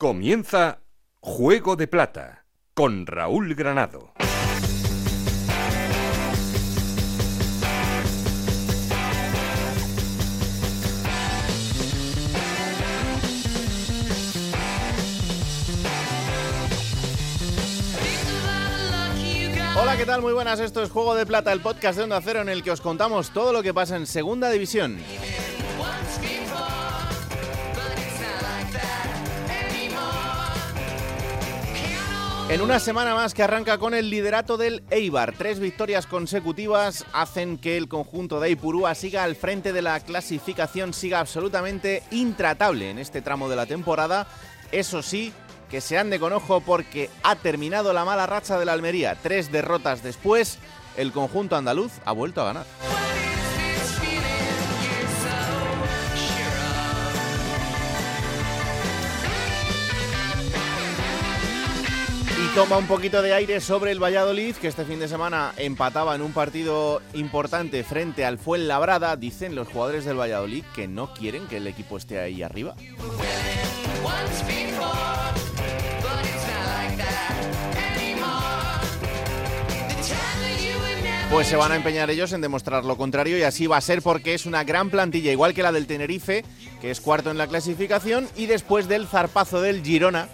Comienza Juego de Plata con Raúl Granado. Hola, ¿qué tal? Muy buenas, esto es Juego de Plata, el podcast de Onda Cero en el que os contamos todo lo que pasa en Segunda División. En una semana más que arranca con el liderato del Eibar, tres victorias consecutivas hacen que el conjunto de Ipurúa siga al frente de la clasificación, siga absolutamente intratable en este tramo de la temporada. Eso sí, que se ande con ojo porque ha terminado la mala racha de la Almería. Tres derrotas después, el conjunto andaluz ha vuelto a ganar. Toma un poquito de aire sobre el Valladolid, que este fin de semana empataba en un partido importante frente al Fuenlabrada. Dicen los jugadores del Valladolid que no quieren que el equipo esté ahí arriba. Pues se van a empeñar ellos en demostrar lo contrario y así va a ser porque es una gran plantilla, igual que la del Tenerife, que es cuarto en la clasificación, y después del zarpazo del Girona,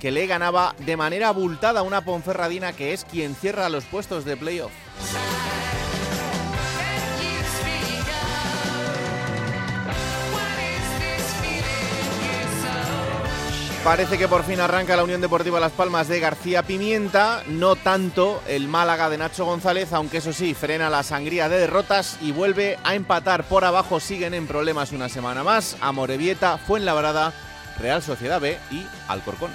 que le ganaba de manera abultada una Ponferradina que es quien cierra los puestos de playoff. Parece que por fin arranca la Unión Deportiva Las Palmas de García Pimienta, no tanto el Málaga de Nacho González, aunque eso sí, frena la sangría de derrotas y vuelve a empatar por abajo, siguen en problemas una semana más, Amorebieta, Fuenlabrada, Real Sociedad B y Alcorcón.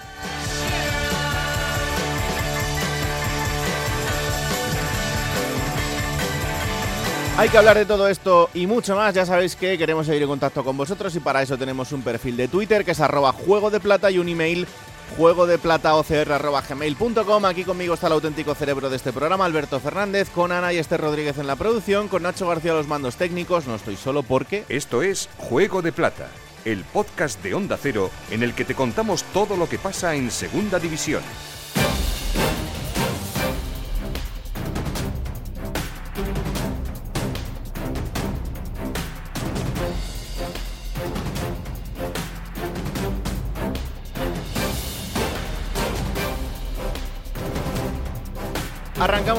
Hay que hablar de todo esto y mucho más. Ya sabéis que queremos seguir en contacto con vosotros y para eso tenemos un perfil de Twitter que es arroba juego de plata y un email juego de plata. Aquí conmigo está el auténtico cerebro de este programa, Alberto Fernández, con Ana y Esther Rodríguez en la producción, con Nacho García los mandos técnicos. No estoy solo porque. Esto es Juego de Plata, el podcast de Onda Cero en el que te contamos todo lo que pasa en Segunda División.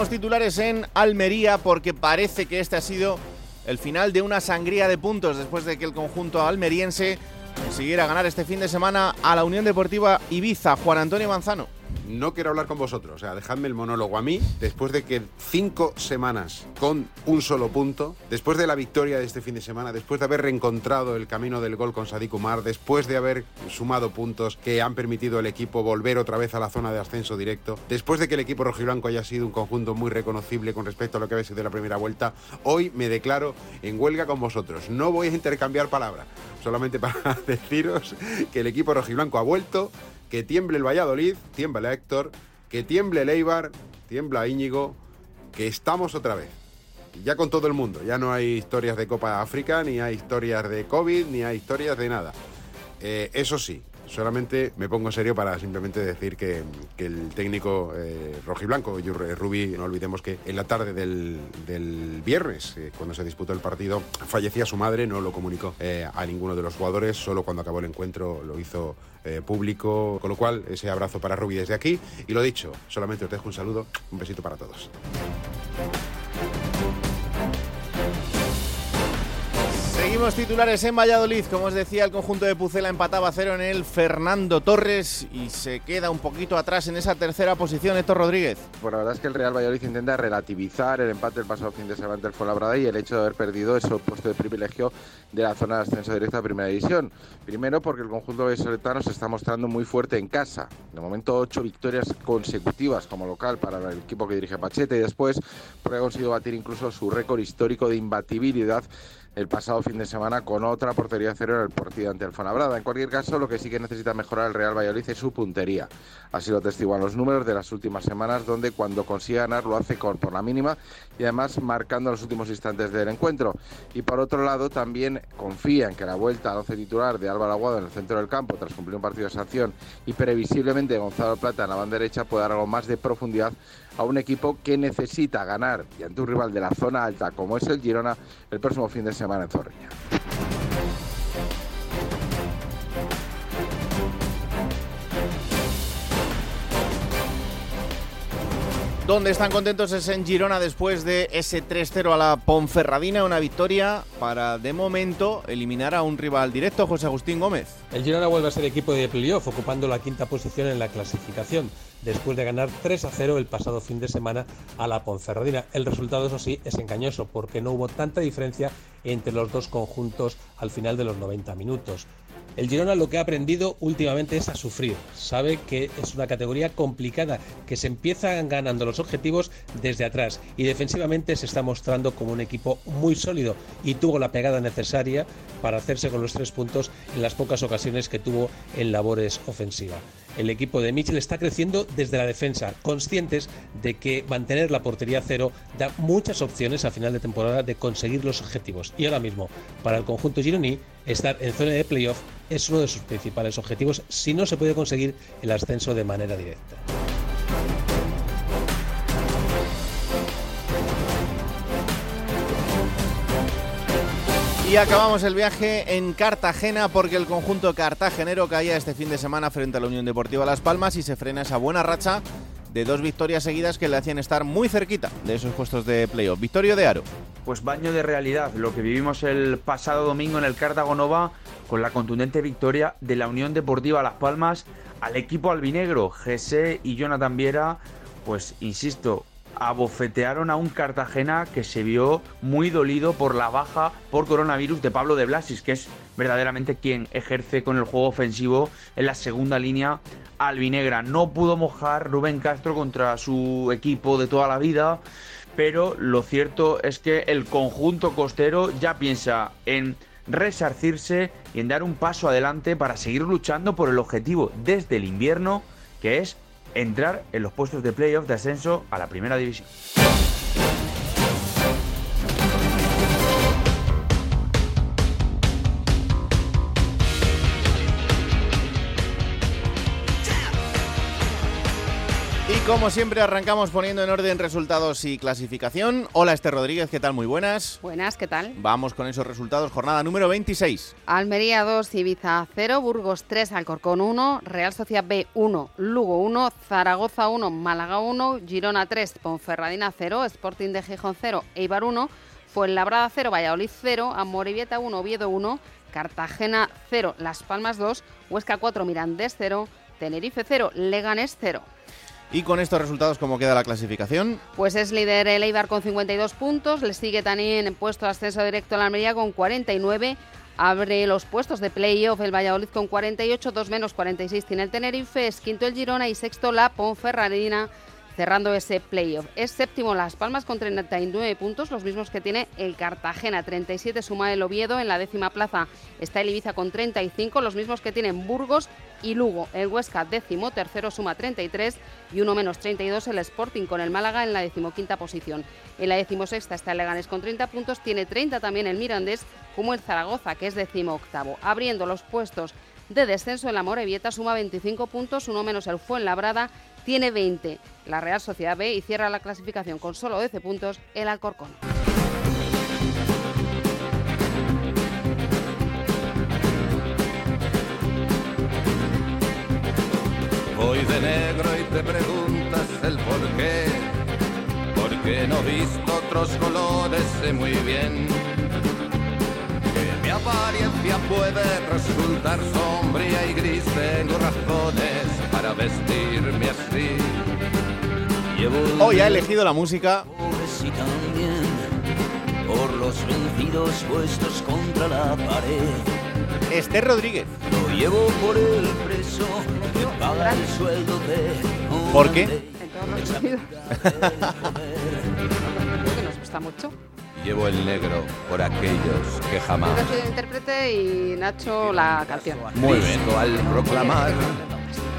Titulares en Almería porque parece que este ha sido el final de una sangría de puntos después de que el conjunto almeriense consiguiera ganar este fin de semana a la Unión Deportiva Ibiza. Juan Antonio Manzano. No quiero hablar con vosotros, o sea, dejadme el monólogo a mí, después de que cinco semanas con un solo punto, después de la victoria de este fin de semana, después de haber reencontrado el camino del gol con Sadik Umar, después de haber sumado puntos que han permitido al equipo volver otra vez a la zona de ascenso directo, después de que el equipo rojiblanco haya sido un conjunto muy reconocible con respecto a lo que había sido la primera vuelta, hoy me declaro en huelga con vosotros. No voy a intercambiar palabras, solamente para deciros que el equipo rojiblanco ha vuelto, que tiemble el Valladolid, tiembla Héctor, que tiemble el Eibar, tiembla Íñigo, que estamos otra vez. Ya con todo el mundo, ya no hay historias de Copa África, ni hay historias de COVID, ni hay historias de nada. Eh, eso sí, solamente me pongo en serio para simplemente decir que, que el técnico eh, rojiblanco, Jurre Rubí, no olvidemos que en la tarde del, del viernes, eh, cuando se disputó el partido, fallecía su madre, no lo comunicó eh, a ninguno de los jugadores, solo cuando acabó el encuentro lo hizo eh, público, con lo cual ese abrazo para Rubí desde aquí. Y lo dicho, solamente os dejo un saludo, un besito para todos. Seguimos titulares en Valladolid. Como os decía, el conjunto de Pucela empataba a cero en el Fernando Torres y se queda un poquito atrás en esa tercera posición Héctor Rodríguez. Pues la verdad es que el Real Valladolid intenta relativizar el empate del pasado fin de semana ante el Fuenlabrada y el hecho de haber perdido ese puesto de privilegio de la zona de ascenso directa a Primera División. Primero porque el conjunto de Soletano se está mostrando muy fuerte en casa. De momento ocho victorias consecutivas como local para el equipo que dirige Pachete y después porque ha conseguido batir incluso su récord histórico de imbatibilidad el pasado fin de semana con otra portería cero en el partido ante el Fuenlabrada. En cualquier caso, lo que sí que necesita mejorar el Real Valladolid es su puntería. Así lo testiguan los números de las últimas semanas, donde cuando consigue ganar lo hace con, por la mínima y además marcando los últimos instantes del encuentro. Y por otro lado, también confía en que la vuelta al 11 titular de Álvaro Aguado en el centro del campo, tras cumplir un partido de sanción, y previsiblemente Gonzalo Plata en la banda derecha, puede dar algo más de profundidad a un equipo que necesita ganar y ante un rival de la zona alta como es el Girona el próximo fin de semana en Zorrilla. Donde están contentos es en Girona después de ese 3-0 a la Ponferradina, una victoria para de momento eliminar a un rival directo, José Agustín Gómez. El Girona vuelve a ser equipo de playoff, ocupando la quinta posición en la clasificación, después de ganar 3 0 el pasado fin de semana a la Ponferradina. El resultado, eso sí, es engañoso, porque no hubo tanta diferencia entre los dos conjuntos al final de los 90 minutos. El Girona lo que ha aprendido últimamente es a sufrir. Sabe que es una categoría complicada, que se empiezan ganando los objetivos desde atrás y defensivamente se está mostrando como un equipo muy sólido y tuvo la pegada necesaria para hacerse con los tres puntos en las pocas ocasiones que tuvo en labores ofensivas. El equipo de Mitchell está creciendo desde la defensa, conscientes de que mantener la portería cero da muchas opciones a final de temporada de conseguir los objetivos. Y ahora mismo, para el conjunto gironí, estar en zona de playoff es uno de sus principales objetivos si no se puede conseguir el ascenso de manera directa. Y acabamos el viaje en Cartagena porque el conjunto cartagenero caía este fin de semana frente a la Unión Deportiva Las Palmas y se frena esa buena racha de dos victorias seguidas que le hacían estar muy cerquita de esos puestos de playoff. Victorio de Aro. Pues baño de realidad, lo que vivimos el pasado domingo en el Cartago Nova con la contundente victoria de la Unión Deportiva Las Palmas al equipo albinegro. Jesse y Jonathan Viera, pues insisto, abofetearon a un Cartagena que se vio muy dolido por la baja por coronavirus de Pablo de Blasis, que es verdaderamente quien ejerce con el juego ofensivo en la segunda línea albinegra. No pudo mojar Rubén Castro contra su equipo de toda la vida, pero lo cierto es que el conjunto costero ya piensa en resarcirse y en dar un paso adelante para seguir luchando por el objetivo desde el invierno, que es entrar en los puestos de playoff de ascenso a la primera división. Como siempre arrancamos poniendo en orden resultados y clasificación. Hola Esther Rodríguez, ¿qué tal? Muy buenas. Buenas, ¿qué tal? Vamos con esos resultados. Jornada número 26. Almería 2, Ibiza 0, Burgos 3, Alcorcón 1, Real Sociedad B 1, Lugo 1, Zaragoza 1, Málaga 1, Girona 3, Ponferradina 0, Sporting de Gijón 0, Eibar 1, Fuenlabrada 0, Valladolid 0, Amoribieta 1, Oviedo 1, Cartagena 0, Las Palmas 2, Huesca 4, Mirandés 0, Tenerife 0, Leganés 0. Y con estos resultados, ¿cómo queda la clasificación? Pues es líder el Eibar con 52 puntos, le sigue también en puesto de ascenso directo la Almería con 49, abre los puestos de playoff el Valladolid con 48, 2 menos 46 tiene el Tenerife, es quinto el Girona y sexto la Ponferradina cerrando ese playoff. Es séptimo Las Palmas con 39 puntos, los mismos que tiene el Cartagena. 37 suma el Oviedo, en la décima plaza está el Ibiza con 35, los mismos que tienen Burgos y Lugo. El Huesca décimo, tercero suma 33 y uno menos 32 el Sporting con el Málaga en la decimoquinta posición. En la decimosexta está el Leganés con 30 puntos, tiene 30 también el Mirandés como el Zaragoza que es décimo octavo. Abriendo los puestos de descenso en la suma 25 puntos, uno menos el Fuenlabrada tiene 20 la Real Sociedad B y cierra la clasificación con solo 12 puntos el Alcorcón. Voy de negro y te preguntas el por qué, porque no he visto otros colores, sé muy bien apariencia puede resultar sombría y gris, tengo razones para vestirme así. Hoy ha elegido la música. por los vencidos puestos contra la pared. Esther Rodríguez. Lo llevo por el preso que paga el sueldo de. ¿Por qué? En todos los sentidos. Creo que nos gusta mucho. Llevo el negro por aquellos que jamás. Yo soy el intérprete y Nacho la canción. Muy bien. Al proclamar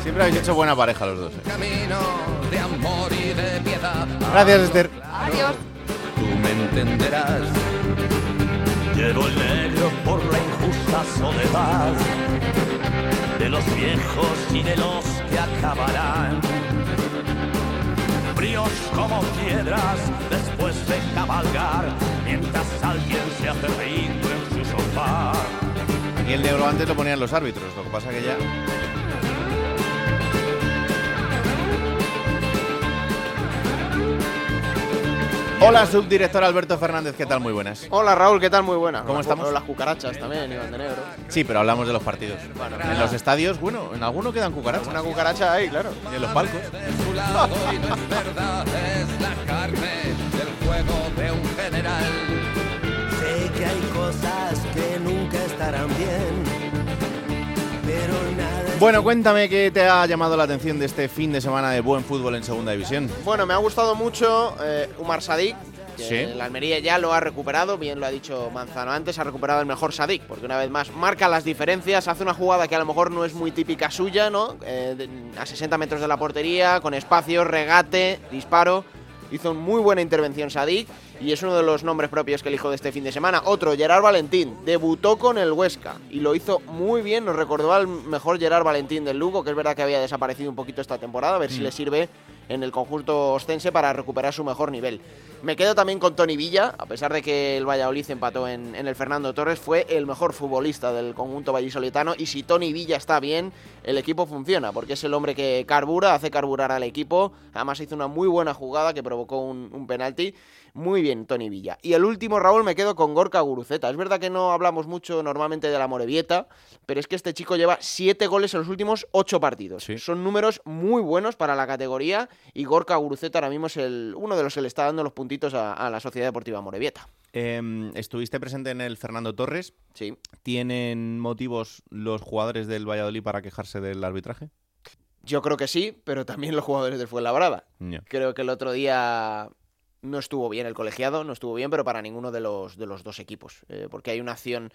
Siempre habéis hecho buena pareja los dos. ¿eh? camino de amor y de piedad. Gracias, Esther. Adiós. Tú me entenderás. Llevo el negro por la injusta soledad de los viejos y de los que acabarán. Como piedras después de cabalgar, mientras alguien se hace rico en su sofá. Y el negro antes lo ponían los árbitros, lo que pasa que ya. Hola, subdirector Alberto Fernández, ¿qué tal? Muy buenas. Hola Raúl, ¿qué tal? Muy buena. ¿Cómo estamos? Las cucarachas también, Iván de Negro. Sí, pero hablamos de los partidos. Bueno, En los estadios, bueno, en alguno quedan cucarachas. Una cucaracha ahí, claro. Y en los palcos. De su lado y no es verdad, es la carne del juego de un general. Sé que hay cosas que nunca estarán bien, Bueno, cuéntame qué te ha llamado la atención de este fin de semana de buen fútbol en Segunda División. Bueno, me ha gustado mucho eh, Umar Sadik. Que Sí. La Almería ya lo ha recuperado, bien lo ha dicho Manzano antes, ha recuperado el mejor Sadik, porque una vez más marca las diferencias, hace una jugada que a lo mejor no es muy típica suya, ¿no? Eh, a 60 metros de la portería, con espacio, regate, disparo. Hizo una muy buena intervención Sadik y es uno de los nombres propios que elijo de este fin de semana. Otro, Gerard Valentín, debutó con el Huesca y lo hizo muy bien, nos recordó al mejor Gerard Valentín del Lugo, que es verdad que había desaparecido un poquito esta temporada, a ver si le sirve en el conjunto ostense para recuperar su mejor nivel. Me quedo también con Tony Villa, a pesar de que el Valladolid empató en, en el Fernando Torres, fue el mejor futbolista del conjunto vallisoletano y si Tony Villa está bien, el equipo funciona, porque es el hombre que carbura, hace carburar al equipo, además hizo una muy buena jugada que provocó un, un penalti. Muy bien, Tony Villa. Y el último, Raúl, me quedo con Gorka Guruceta. Es verdad que no hablamos mucho normalmente de la Morevieta, pero es que este chico lleva siete goles en los últimos ocho partidos. Sí. Son números muy buenos para la categoría y Gorka Guruceta ahora mismo es el, uno de los que le está dando los puntitos a, a la Sociedad Deportiva Morevieta. Em, estuviste presente en el Fernando Torres. Sí. ¿Tienen motivos los jugadores del Valladolid para quejarse del arbitraje? Yo creo que sí, pero también los jugadores del Fuenlabrada. Ya. Creo que el otro día no estuvo bien el colegiado, no estuvo bien, pero para ninguno de los, de los dos equipos. Eh, porque hay una acción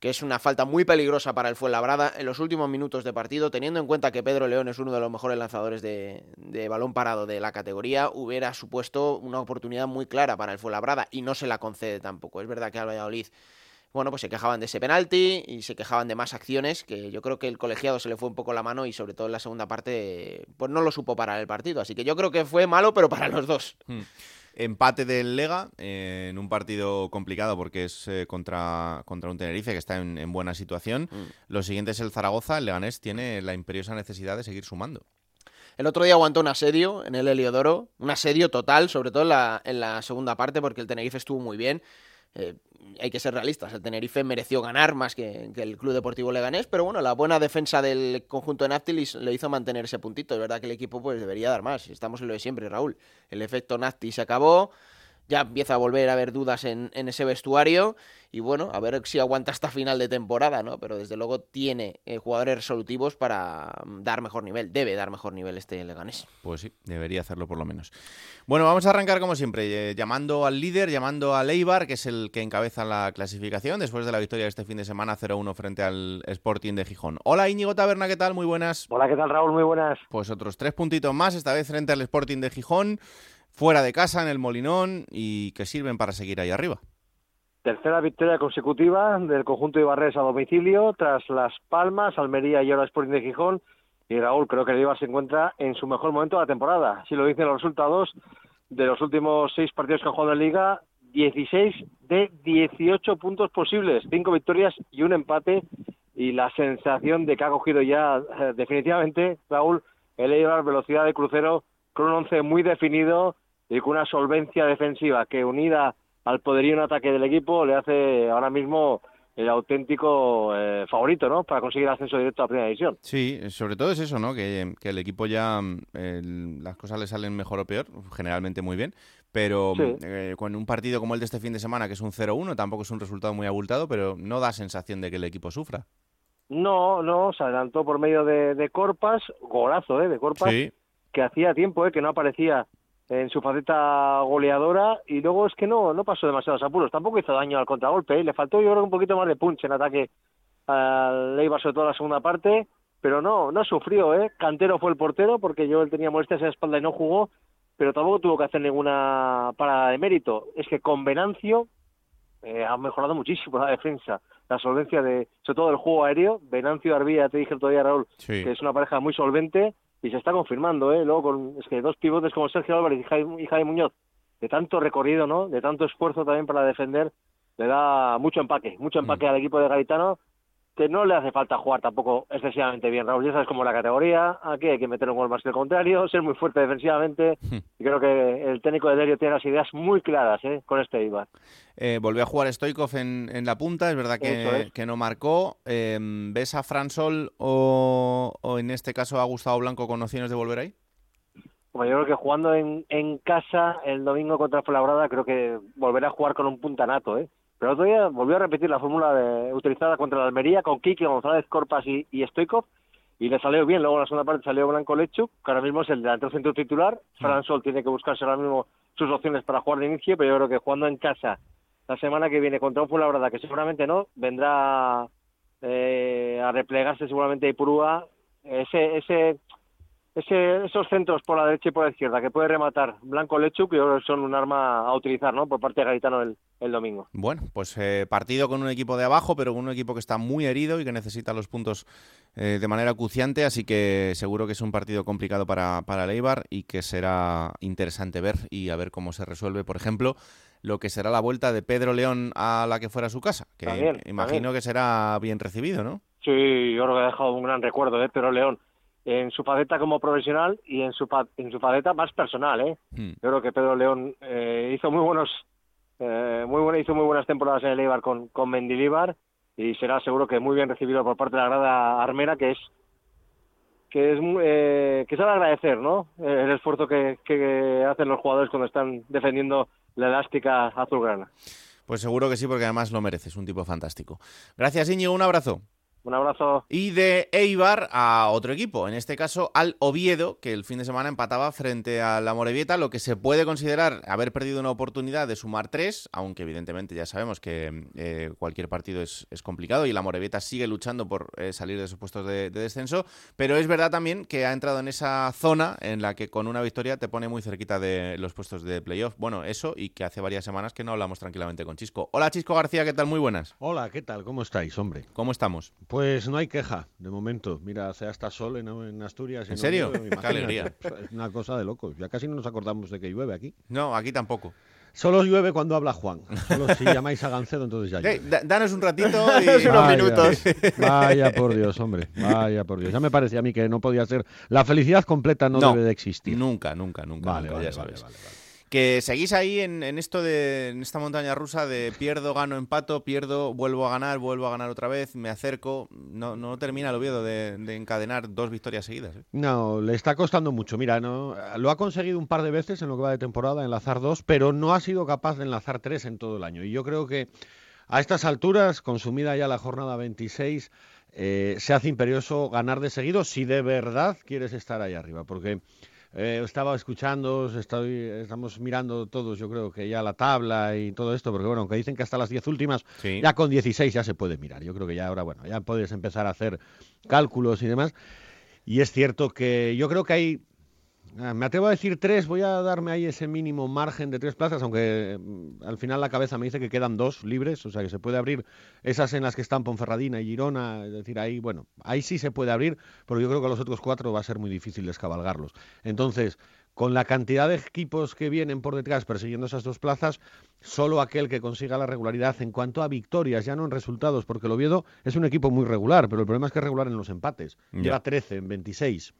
que es una falta muy peligrosa para el Fuenlabrada en los últimos minutos de partido, teniendo en cuenta que Pedro León es uno de los mejores lanzadores de, balón parado de la categoría, hubiera supuesto una oportunidad muy clara para el Fuenlabrada y no se la concede tampoco. Es verdad que al Valladolid bueno, pues se quejaban de ese penalti y se quejaban de más acciones, que yo creo que el colegiado se le fue un poco la mano y sobre todo en la segunda parte, pues no lo supo parar el partido. Así que yo creo que fue malo, pero para los dos. Empate del Lega eh, en un partido complicado porque es eh, contra, contra un Tenerife que está en, en buena situación. Mm. Lo siguiente es el Zaragoza. El Leganés tiene la imperiosa necesidad de seguir sumando. El otro día aguantó un asedio en el Heliodoro, un asedio total, sobre todo en la, en la segunda parte, porque el Tenerife estuvo muy bien. Eh, hay que ser realistas, el Tenerife mereció ganar más que, el Club Deportivo Leganés, pero bueno, la buena defensa del conjunto de Naftil le hizo mantener ese puntito. Es verdad que el equipo pues debería dar más, estamos en lo de siempre, Raúl. El efecto Nafti se acabó, ya empieza a volver a haber dudas en, en ese vestuario y bueno, a ver si aguanta hasta final de temporada, ¿no? Pero desde luego tiene eh, jugadores resolutivos para mm, dar mejor nivel, debe dar mejor nivel este Leganés. Pues sí, debería hacerlo por lo menos. Bueno, vamos a arrancar como siempre, eh, llamando al líder, llamando al Eibar, que es el que encabeza la clasificación después de la victoria de este fin de semana 0-1 frente al Sporting de Gijón. Hola Íñigo Taberna, ¿qué tal? Muy buenas. Hola, ¿qué tal Raúl? Muy buenas. Pues otros tres puntitos más, esta vez frente al Sporting de Gijón, fuera de casa, en el Molinón, y que sirven para seguir ahí arriba. Tercera victoria consecutiva del conjunto de Ibarres a domicilio, tras Las Palmas, Almería y ahora Sporting de Gijón. Y Raúl, creo que el Eibar se encuentra en su mejor momento de la temporada. Si lo dicen los resultados de los últimos seis partidos que ha jugado en Liga, 16 de 18 puntos posibles, cinco victorias y un empate. Y la sensación de que ha cogido ya eh, definitivamente, Raúl, el Eibar velocidad de crucero con un once muy definido y con una solvencia defensiva que unida al poderío en ataque del equipo le hace ahora mismo el auténtico eh, favorito, ¿no? Para conseguir ascenso directo a la primera división. Sí, sobre todo es eso, ¿no? Que, que el equipo ya mm, las cosas le salen mejor o peor, generalmente muy bien, pero Sí. eh, con un partido como el de este fin de semana, que es un 0-1, tampoco es un resultado muy abultado, pero no da sensación de que el equipo sufra. No, no, se adelantó por medio de, de Corpas, golazo, ¿eh? De Corpas, Sí, que hacía tiempo, ¿eh? Que no aparecía en su faceta goleadora y luego es que no no pasó demasiados apuros, tampoco hizo daño al contragolpe, ¿eh? le faltó yo creo un poquito más de punch en ataque al Leibar sobre todo la segunda parte, pero no no sufrió, ¿eh? Cantero fue el portero porque yo él tenía molestias en la espalda y no jugó, pero tampoco tuvo que hacer ninguna parada de mérito. Es que con Venancio eh, ha mejorado muchísimo la defensa, la solvencia de, sobre todo el juego aéreo. Venancio Arbilla, te dije el otro día, Raúl, Sí. que es una pareja muy solvente y se está confirmando, ¿eh? Luego con, es que dos pivotes como Sergio Álvarez y Jaime, y Jaime Muñoz, de tanto recorrido, ¿no? De tanto esfuerzo también para defender, le da mucho empaque, mucho empaque al equipo de Garitano, que no le hace falta jugar tampoco excesivamente bien, Raúl. Ya sabes cómo la categoría, aquí hay que meter un gol más que el contrario, ser muy fuerte defensivamente, y creo que el técnico de Derio tiene las ideas muy claras, ¿eh? Con este Ibar. Eh, volvió a jugar Stoikov en, en la punta, es verdad que, es. que no marcó. Eh, ¿Ves a Fran Sol o, o en este caso a Gustavo Blanco con opciones de volver ahí? Bueno, yo creo que jugando en, en casa el domingo contra Fuenlabrada, creo que volverá a jugar con un puntanato, ¿eh? Pero otro día volvió a repetir la fórmula de- utilizada contra la Almería con Kike, González, Corpas y, y Stoikov, y le salió bien. Luego en la segunda parte salió Blanco Lechuk, que ahora mismo es el delantero centro titular. Fran Sol tiene que buscarse ahora mismo sus opciones para jugar de inicio, pero yo creo que jugando en casa la semana que viene contra un Fuenlabrada, que seguramente no, vendrá eh, a replegarse seguramente Ipurúa. Ese, ese ese, esos centros por la derecha y por la izquierda que puede rematar Blanco Lechuk, que son un arma a utilizar ¿no? por parte de Garitano el, el domingo. Bueno, pues eh, partido con un equipo de abajo, pero con un equipo que está muy herido y que necesita los puntos eh, de manera acuciante, así que seguro que es un partido complicado para, para el Eibar y que será interesante ver y a ver cómo se resuelve, por ejemplo, lo que será la vuelta de Pedro León a la que fuera su casa, que También, imagino también. que será bien recibido, ¿no? Sí, yo creo que ha dejado un gran recuerdo de Pedro León en su faceta como profesional y en su, en su faceta más personal. ¿eh? Hmm. Yo creo que Pedro León eh, hizo muy buenos eh, muy buena, hizo muy buenas temporadas en el Eibar con, con Mendilibar y será seguro que muy bien recibido por parte de la grada armera que es que es eh, que sabe agradecer ¿no? Eh, el esfuerzo que, que hacen los jugadores cuando están defendiendo la elástica azulgrana. Pues seguro que sí, porque además lo mereces, un tipo fantástico. Gracias, Íñigo, un abrazo. Un abrazo. Y de Eibar a otro equipo, en este caso al Oviedo, que el fin de semana empataba frente a la Morevieta, lo que se puede considerar haber perdido una oportunidad de sumar tres, aunque evidentemente ya sabemos que eh, cualquier partido es, es complicado y la Morevieta sigue luchando por eh, salir de esos puestos de, de descenso, pero es verdad también que ha entrado en esa zona en la que con una victoria te pone muy cerquita de los puestos de playoff. Bueno, eso y que hace varias semanas que no hablamos tranquilamente con Chisco. Hola Chisco García, ¿qué tal? Muy buenas. Hola, ¿qué tal? ¿Cómo estáis, hombre? ¿Cómo estamos? Pues no hay queja, de momento. Mira, hace hasta sol en, en Asturias. ¿En serio? Qué alegría. Es una cosa de locos. Ya casi no nos acordamos de que llueve aquí. No, aquí tampoco. Solo llueve cuando habla Juan. Solo si llamáis a Gancedo, entonces ya llueve. da- danos un ratito y... Vaya, Vaya por Dios, hombre. Vaya por Dios. Ya me parecía a mí que no podía ser. La felicidad completa no, No, debe de existir. Nunca, nunca, nunca. Vale, nunca, vale, ya vale, sabes. vale, vale. Que seguís ahí en, esto de en esta montaña rusa de pierdo, gano, empato, pierdo, vuelvo a ganar, vuelvo a ganar otra vez, me acerco. No, no termina el Oviedo de, de encadenar dos victorias seguidas. ¿eh? No, le está costando mucho. Mira, no, lo ha conseguido un par de veces en lo que va de temporada, enlazar dos, pero no ha sido capaz de enlazar tres en todo el año. Y yo creo que a estas alturas, consumida ya la jornada 26, eh, se hace imperioso ganar de seguido si de verdad quieres estar ahí arriba. Porque eh, estaba escuchando, estoy, estamos mirando todos, yo creo que ya la tabla y todo esto, porque bueno, aunque dicen que hasta las 10 últimas, Sí. ya con 16 ya se puede mirar. Yo creo que ya ahora, bueno, ya puedes empezar a hacer cálculos y demás. Y es cierto que yo creo que hay, me atrevo a decir tres, voy a darme ahí ese mínimo margen de tres plazas, aunque mm, al final la cabeza me dice que quedan dos libres, o sea que se puede abrir esas en las que están Ponferradina y Girona, es decir, ahí, bueno, ahí sí se puede abrir, pero yo creo que a los otros cuatro va a ser muy difícil descabalgarlos. Entonces, con la cantidad de equipos que vienen por detrás persiguiendo esas dos plazas, solo aquel que consiga la regularidad en cuanto a victorias, ya no en resultados, porque el Oviedo es un equipo muy regular, pero el problema es que es regular en los empates. Lleva 13 en 26.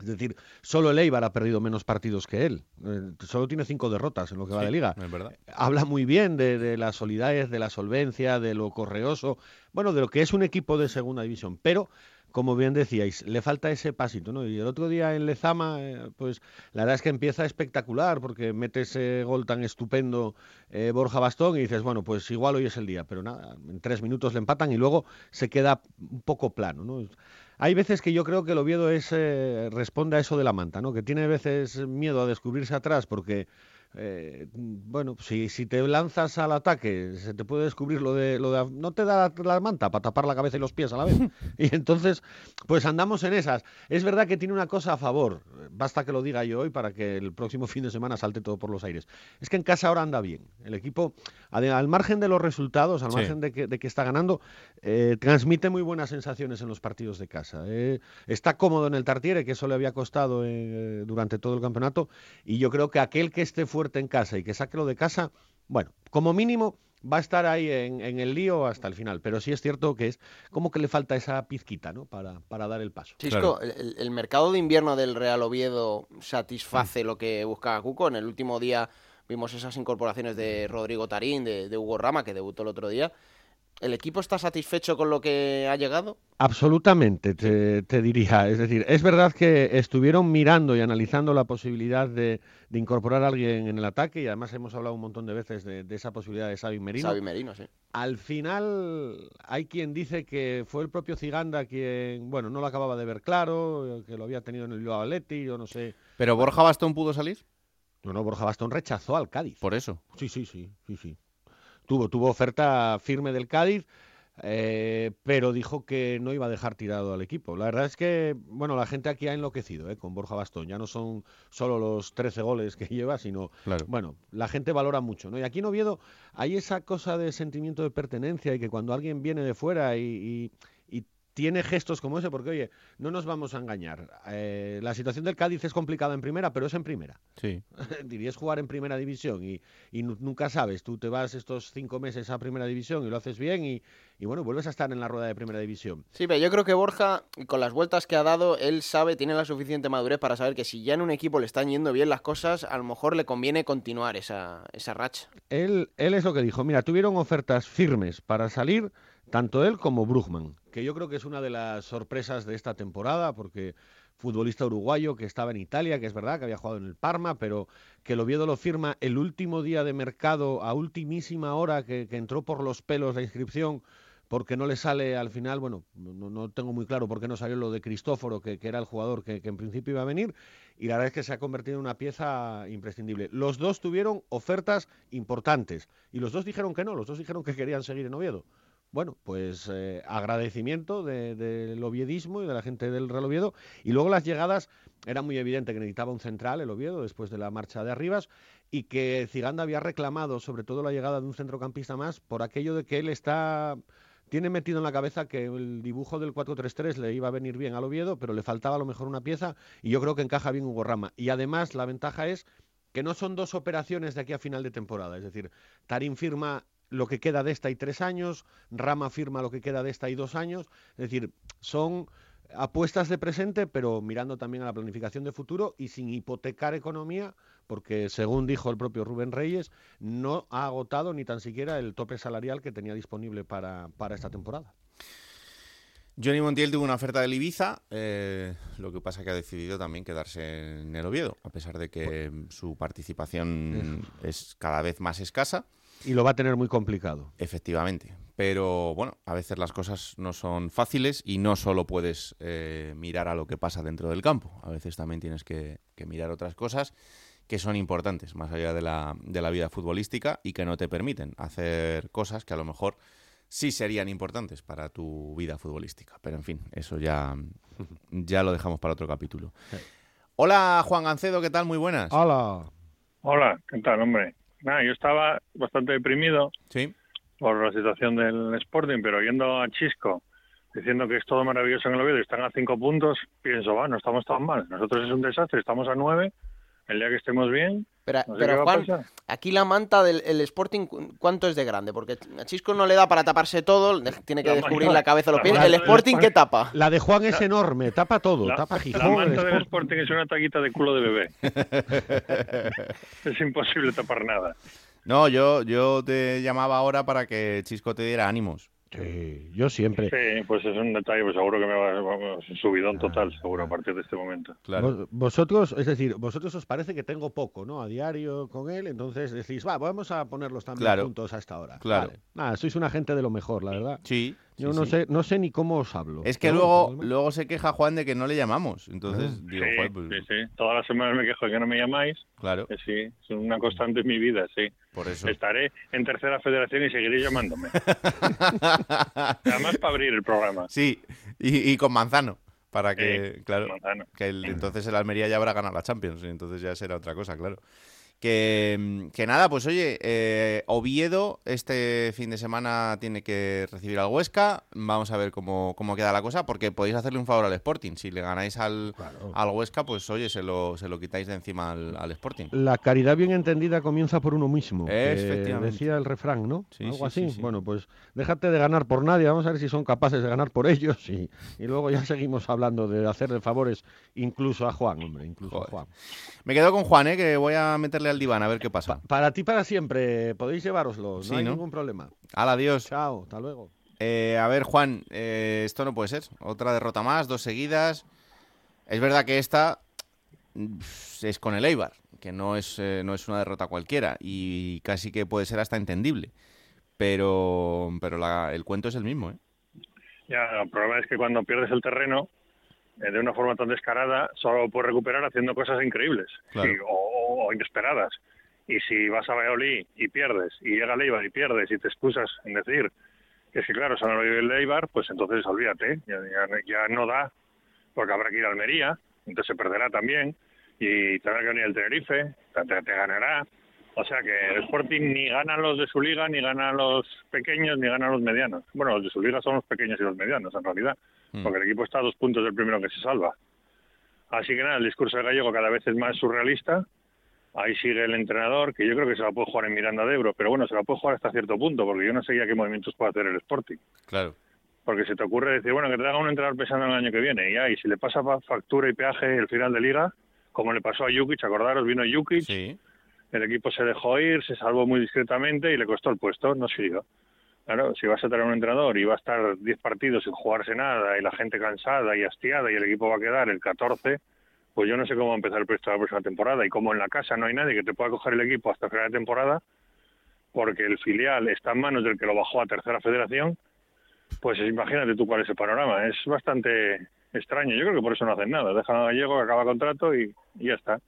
Es decir, solo el Eibar ha perdido menos partidos que él. Eh, solo tiene cinco derrotas en lo que va de liga. es verdad. Habla muy bien de, de la solidez, de la solvencia, de lo correoso, bueno, de lo que es un equipo de segunda división. Pero como bien decíais, le falta ese pasito, ¿no? Y el otro día en Lezama, eh, pues la verdad es que empieza espectacular porque mete ese gol tan estupendo eh, Borja Bastón y dices, bueno, pues igual hoy es el día, pero nada, en tres minutos le empatan y luego se queda un poco plano, ¿no? Hay veces que yo creo que el Oviedo es, eh, responde a eso de la manta, ¿no? Que tiene veces miedo a descubrirse atrás porque eh, bueno, si, si te lanzas al ataque, se te puede descubrir lo de, lo de no te da la, la manta para tapar la cabeza y los pies a la vez. y entonces, pues andamos en esas. Es verdad que tiene una cosa a favor, basta que lo diga yo hoy para que el próximo fin de semana salte todo por los aires. Es que en casa ahora anda bien. El equipo, al, margen de los resultados, al Sí. margen de que, de que está ganando, eh, transmite muy buenas sensaciones en los partidos de casa. eh. Está cómodo en el Tartiere, que eso le había costado durante todo el campeonato, y yo creo que aquel que esté fuerte en casa y que saque lo de casa, bueno, como mínimo va a estar ahí en, en el lío hasta el final, pero sí es cierto que es como que le falta esa pizquita, ¿no? Para, para dar el paso. Chisco, el, el mercado de invierno del Real Oviedo satisface Mm. lo que buscaba Cuco. En el último día vimos esas incorporaciones de Rodrigo Tarín, de, de Hugo Rama, que debutó el otro día. ¿El equipo está satisfecho con lo que ha llegado? Absolutamente, te, te diría. Es decir, es verdad que estuvieron mirando y analizando la posibilidad de, de incorporar a alguien en el ataque y además hemos hablado un montón de veces de, de esa posibilidad de Xavi Merino. Xavi Merino, sí. Al final hay quien dice que fue el propio Ziganda quien, bueno, no lo acababa de ver claro, que lo había tenido en el Bilbao Athletic, yo no sé. ¿Pero Borja Bastón pudo salir? No, no, Borja Bastón rechazó al Cádiz. Por eso. Sí, sí, sí, sí, sí. Tuvo, tuvo oferta firme del Cádiz, eh, pero dijo que no iba a dejar tirado al equipo. La verdad es que, bueno, la gente aquí ha enloquecido eh, con Borja Bastón. Ya no son solo los 13 goles que lleva, sino, Claro. bueno, la gente valora mucho, ¿no? Y aquí en Oviedo hay esa cosa de sentimiento de pertenencia y que cuando alguien viene de fuera y, y- y tiene gestos como ese, porque oye, no nos vamos a engañar. eh, la situación del Cádiz es complicada en primera, pero es en primera. Sí. Dirías jugar en primera división y, y nu- nunca sabes. Tú te vas estos cinco meses a primera división y lo haces bien y, y bueno, vuelves a estar en la rueda de primera división. Sí, pero yo creo que Borja, con las vueltas que ha dado, él sabe, tiene la suficiente madurez para saber que si ya en un equipo le están yendo bien las cosas, a lo mejor le conviene continuar esa, esa racha. Él, él es lo que dijo. Mira, tuvieron ofertas firmes para salir, tanto él como Brugman, que yo creo que es una de las sorpresas de esta temporada, porque futbolista uruguayo que estaba en Italia, que es verdad que había jugado en el Parma, pero que el Oviedo lo firma el último día de mercado, a ultimísima hora, que, entró por los pelos la inscripción, porque no le sale al final, bueno, no, tengo muy claro por qué no salió lo de Cristóforo, que, que era el jugador que, que en principio iba a venir, y la verdad es que se ha convertido en una pieza imprescindible. Los dos tuvieron ofertas importantes, y los dos dijeron que no, los dos dijeron que querían seguir en Oviedo. Bueno, pues eh, agradecimiento de- del oviedismo y de la gente del Real Oviedo. Y luego las llegadas, era muy evidente que necesitaba un central el Oviedo después de la marcha de Arribas y que Ziganda había reclamado sobre todo la llegada de un centrocampista más por aquello de que él está tiene metido en la cabeza que el dibujo del 4-3-3 le iba a venir bien al Oviedo, pero le faltaba a lo mejor una pieza y yo creo que encaja bien Hugo Rama. Y además la ventaja es que no son dos operaciones de aquí a final de temporada. Es decir, Tarín firma lo que queda de esta y tres años, Rama firma lo que queda de esta y dos años. Es decir, son apuestas de presente, pero mirando también a la planificación de futuro y sin hipotecar economía, porque según dijo el propio Rubén Reyes, no ha agotado ni tan siquiera el tope salarial que tenía disponible para, para esta temporada. Johnny Montiel tuvo una oferta del Ibiza, eh, lo que pasa que ha decidido también quedarse en el Oviedo, a pesar de que su participación es cada vez más escasa. Y lo va a tener muy complicado. Efectivamente. Pero bueno, a veces las cosas no son fáciles y no solo puedes eh, mirar a lo que pasa dentro del campo. A veces también tienes que, que mirar otras cosas que son importantes, más allá de la, de la vida futbolística y que no te permiten hacer cosas que a lo mejor sí serían importantes para tu vida futbolística. Pero en fin, eso ya, ya lo dejamos para otro capítulo. Hola Juan Gancedo, ¿qué tal? Muy buenas. Hola. Hola, ¿qué tal, hombre? Nada, yo estaba bastante deprimido Sí. por la situación del Sporting, pero oyendo a Chisco diciendo que es todo maravilloso en el Oviedo y están a cinco puntos, pienso, va, no estamos tan mal. Nosotros es un desastre, estamos a nueve. El día que estemos bien, Pero, no sé pero Juan, aquí la manta del el Sporting, ¿cu- ¿cuánto es de grande? Porque a Chisco no le da para taparse todo, tiene que La descubrir manta- la cabeza o los la pies. manta El Sporting, ¿qué tapa? La de Juan es enorme, tapa todo, La, tapa la Gijón. manta el del Sport- Sporting es una taquita de culo de bebé. es imposible tapar nada. No, yo, yo te llamaba ahora para que Chisco te diera ánimos. Sí, yo siempre. Sí, pues es un detalle, pues seguro que me va vamos, un subidón total, seguro, a partir de este momento. Vos- Vosotros, es decir, vosotros os parece que tengo poco, ¿no? A diario con él, entonces decís, va, vamos a ponerlos también Claro. juntos a esta hora. Claro. Vale. Nada, sois una gente de lo mejor, la verdad. Sí. Yo sí, no sí. sé, no sé ni cómo os hablo. Es que luego, luego se queja Juan de que no le llamamos. Entonces, Ah. digo, sí, joder, pues, sí, sí. Todas las semanas me quejo de que no me llamáis. Claro. Que sí, es una constante en mi vida, sí. Por eso. Estaré en tercera federación y seguiré llamándome. Además para abrir el programa. Sí, y, y con Manzano. Para que, Sí, claro, Manzano. que el- entonces el Almería ya habrá ganado la Champions. Y entonces ya será otra cosa, claro. Que, que nada, pues oye, eh, Oviedo este fin de semana tiene que recibir al Huesca. Vamos a ver cómo, cómo queda la cosa, porque podéis hacerle un favor al Sporting. Si le ganáis al, al Huesca, pues oye, se lo, se lo quitáis de encima al, al Sporting. La caridad bien entendida comienza por uno mismo. Efectivamente. Decía el refrán, ¿no? Sí, Algo sí, así. sí, sí. Bueno, pues déjate de ganar por nadie. Vamos a ver si son capaces de ganar por ellos. Y, y luego ya seguimos hablando de hacerle favores incluso a Juan, hombre. Incluso a Juan. Me quedo con Juan, ¿eh? que voy a meterle al diván a ver qué pasa. Para ti, para siempre. Podéis llevároslo. No Sí, hay ¿no? ningún problema. Al adiós. Chao, hasta luego. Eh, a ver, Juan, eh, esto no puede ser. Otra derrota más, dos seguidas. Es verdad que esta es con el Eibar, que no es, eh, no es una derrota cualquiera y casi que puede ser hasta entendible. Pero, pero la- el cuento es el mismo, ¿eh? Ya, el problema es que cuando pierdes el terreno, de una forma tan descarada, solo lo puedes recuperar haciendo cosas increíbles Claro. o, o inesperadas. Y si vas a Valladolid y pierdes, y llega Leibar y pierdes, y te excusas en decir que es que, claro, son el Leibar, pues entonces olvídate, ya, ya- ya no da, porque habrá que ir a Almería, entonces se perderá también, y tendrá que venir el Tenerife, te, te- te ganará. O sea que el Sporting ni gana los de su liga, ni gana los pequeños, ni gana los medianos. Bueno, los de su liga son los pequeños y los medianos, en realidad, porque el equipo está a dos puntos del primero que se salva. Así que nada, el discurso de Gallego cada vez es más surrealista. Ahí sigue el entrenador, que yo creo que se la puede jugar en Miranda de Ebro, pero bueno, se la puede jugar hasta cierto punto, porque yo no sé ya qué movimientos puede hacer el Sporting. Claro. Porque se te ocurre decir, bueno, que te haga un entrenador pensando en el año que viene, y ahí, si le pasa fa- factura y peaje el final de liga, como le pasó a Jukic, acordaros, vino Jukic, el equipo se dejó ir, se salvó muy discretamente y le costó el puesto, no siguió. Claro, si vas a tener un entrenador y va a estar 10 partidos sin jugarse nada y la gente cansada y hastiada y el equipo va a quedar el 14, pues yo no sé cómo va a empezar el proyecto de la próxima temporada. Y como en la casa no hay nadie que te pueda coger el equipo hasta final de temporada, porque el filial está en manos del que lo bajó a tercera federación, pues imagínate tú cuál es el panorama. Es bastante extraño. Yo creo que por eso no hacen nada. Dejan a Gallego, acaba contrato y ya está.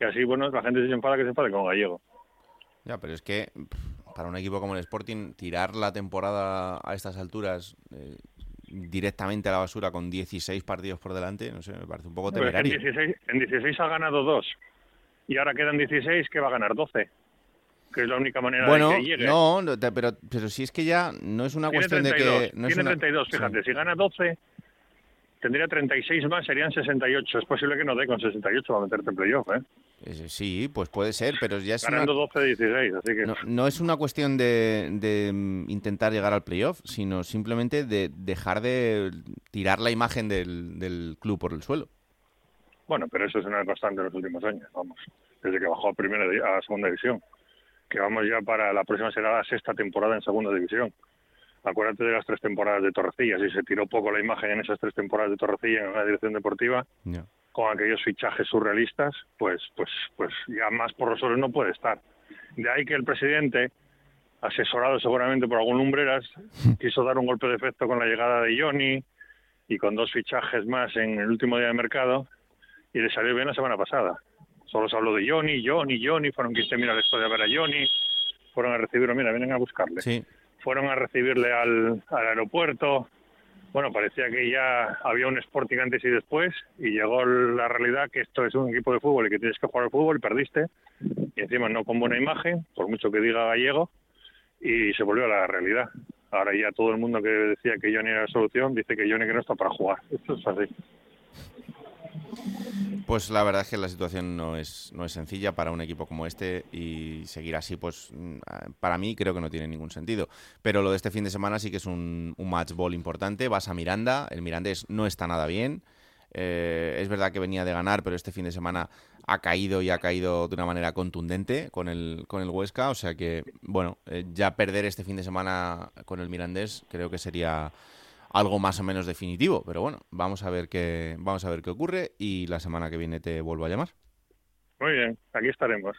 Y así, bueno, la gente se enfada que se enfade con Gallego. Ya, pero es que para un equipo como el Sporting, tirar la temporada a estas alturas eh, directamente a la basura con 16 partidos por delante, no sé, me parece un poco Pero es que temerario. en, 16, en 16 ha ganado dos. Y ahora quedan 16 que va a ganar 12. Que es la única manera Bueno, de que llegue. no, no, pero, pero si es que ya no es una Tiene cuestión de 32, que... No es tiene una- 32, fíjate. Si gana 12, tendría 36 más, serían 68. Es posible que no dé con 68 va a meterte en playoff, ¿eh? Eh, Sí, pues puede ser, pero ya es una, Ganando 12 de 16, así que... no, no es una cuestión de, de, mm, intentar llegar al playoff, sino simplemente de dejar de tirar la imagen del, del club por el suelo. Bueno, pero eso es una constante en los últimos años, vamos. Desde que bajó a, primera, a segunda división. Que vamos ya para la próxima será la sexta temporada en segunda división. Acuérdate de las tres temporadas de Torrecilla. Si se tiró poco la imagen en esas tres temporadas de Torrecilla en la dirección deportiva, con aquellos fichajes surrealistas, pues, pues, pues ya más por los suelos no puede estar. De ahí que el presidente, asesorado seguramente por algún lumbreras, quiso dar un golpe de efecto con la llegada de Johnny y con dos fichajes más en el último día de mercado y le salió bien la semana pasada. Solo se habló de Johnny, Johnny, Johnny, fueron 15 mil al estadio a ver a Johnny, fueron a recibirlo, mira, vienen a buscarle. Sí. Fueron a recibirle al, al aeropuerto, bueno, parecía que ya había un Sporting antes y después y llegó la realidad que esto es un equipo de fútbol y que tienes que jugar al fútbol y perdiste y encima no con buena imagen, por mucho que diga gallego, y se volvió a la realidad. Ahora ya todo el mundo que decía que Johnny era la solución dice que Johnny que no está para jugar. Esto es así. Pues la verdad es que la situación no es, no es sencilla para un equipo como este y seguir así, pues mm, para mí creo que no tiene ningún sentido. Pero lo de este fin de semana sí que es un, un match ball importante. Vas a Miranda, el Mirandés no está nada bien. Eh, es verdad que venía de ganar, pero este fin de semana ha caído y ha caído de una manera contundente con el, con el Huesca. O sea que, bueno, eh, ya perder este fin de semana con el Mirandés creo que sería algo más o menos definitivo. Pero bueno, vamos a ver qué, vamos a ver qué ocurre y la semana que viene te vuelvo a llamar. Muy bien, aquí estaremos.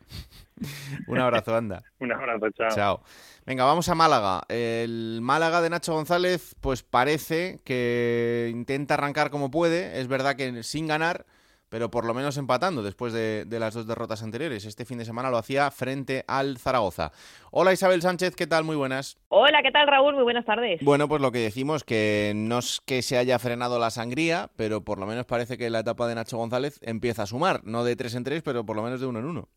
Un abrazo, anda. Un abrazo, chao. Chao. Venga, vamos a Málaga. El Málaga de Nacho González, pues parece que intenta arrancar como puede. Es verdad que sin ganar, pero por lo menos empatando después de, de, las dos derrotas anteriores. Este fin de semana lo hacía frente al Zaragoza. Hola Isabel Sánchez, ¿qué tal? Muy buenas. Hola, ¿qué tal Raúl? Muy buenas tardes. Bueno, pues lo que decimos, que no es que se haya frenado la sangría, pero por lo menos parece que la etapa de Nacho González empieza a sumar, no de tres en tres, pero por lo menos de uno en uno.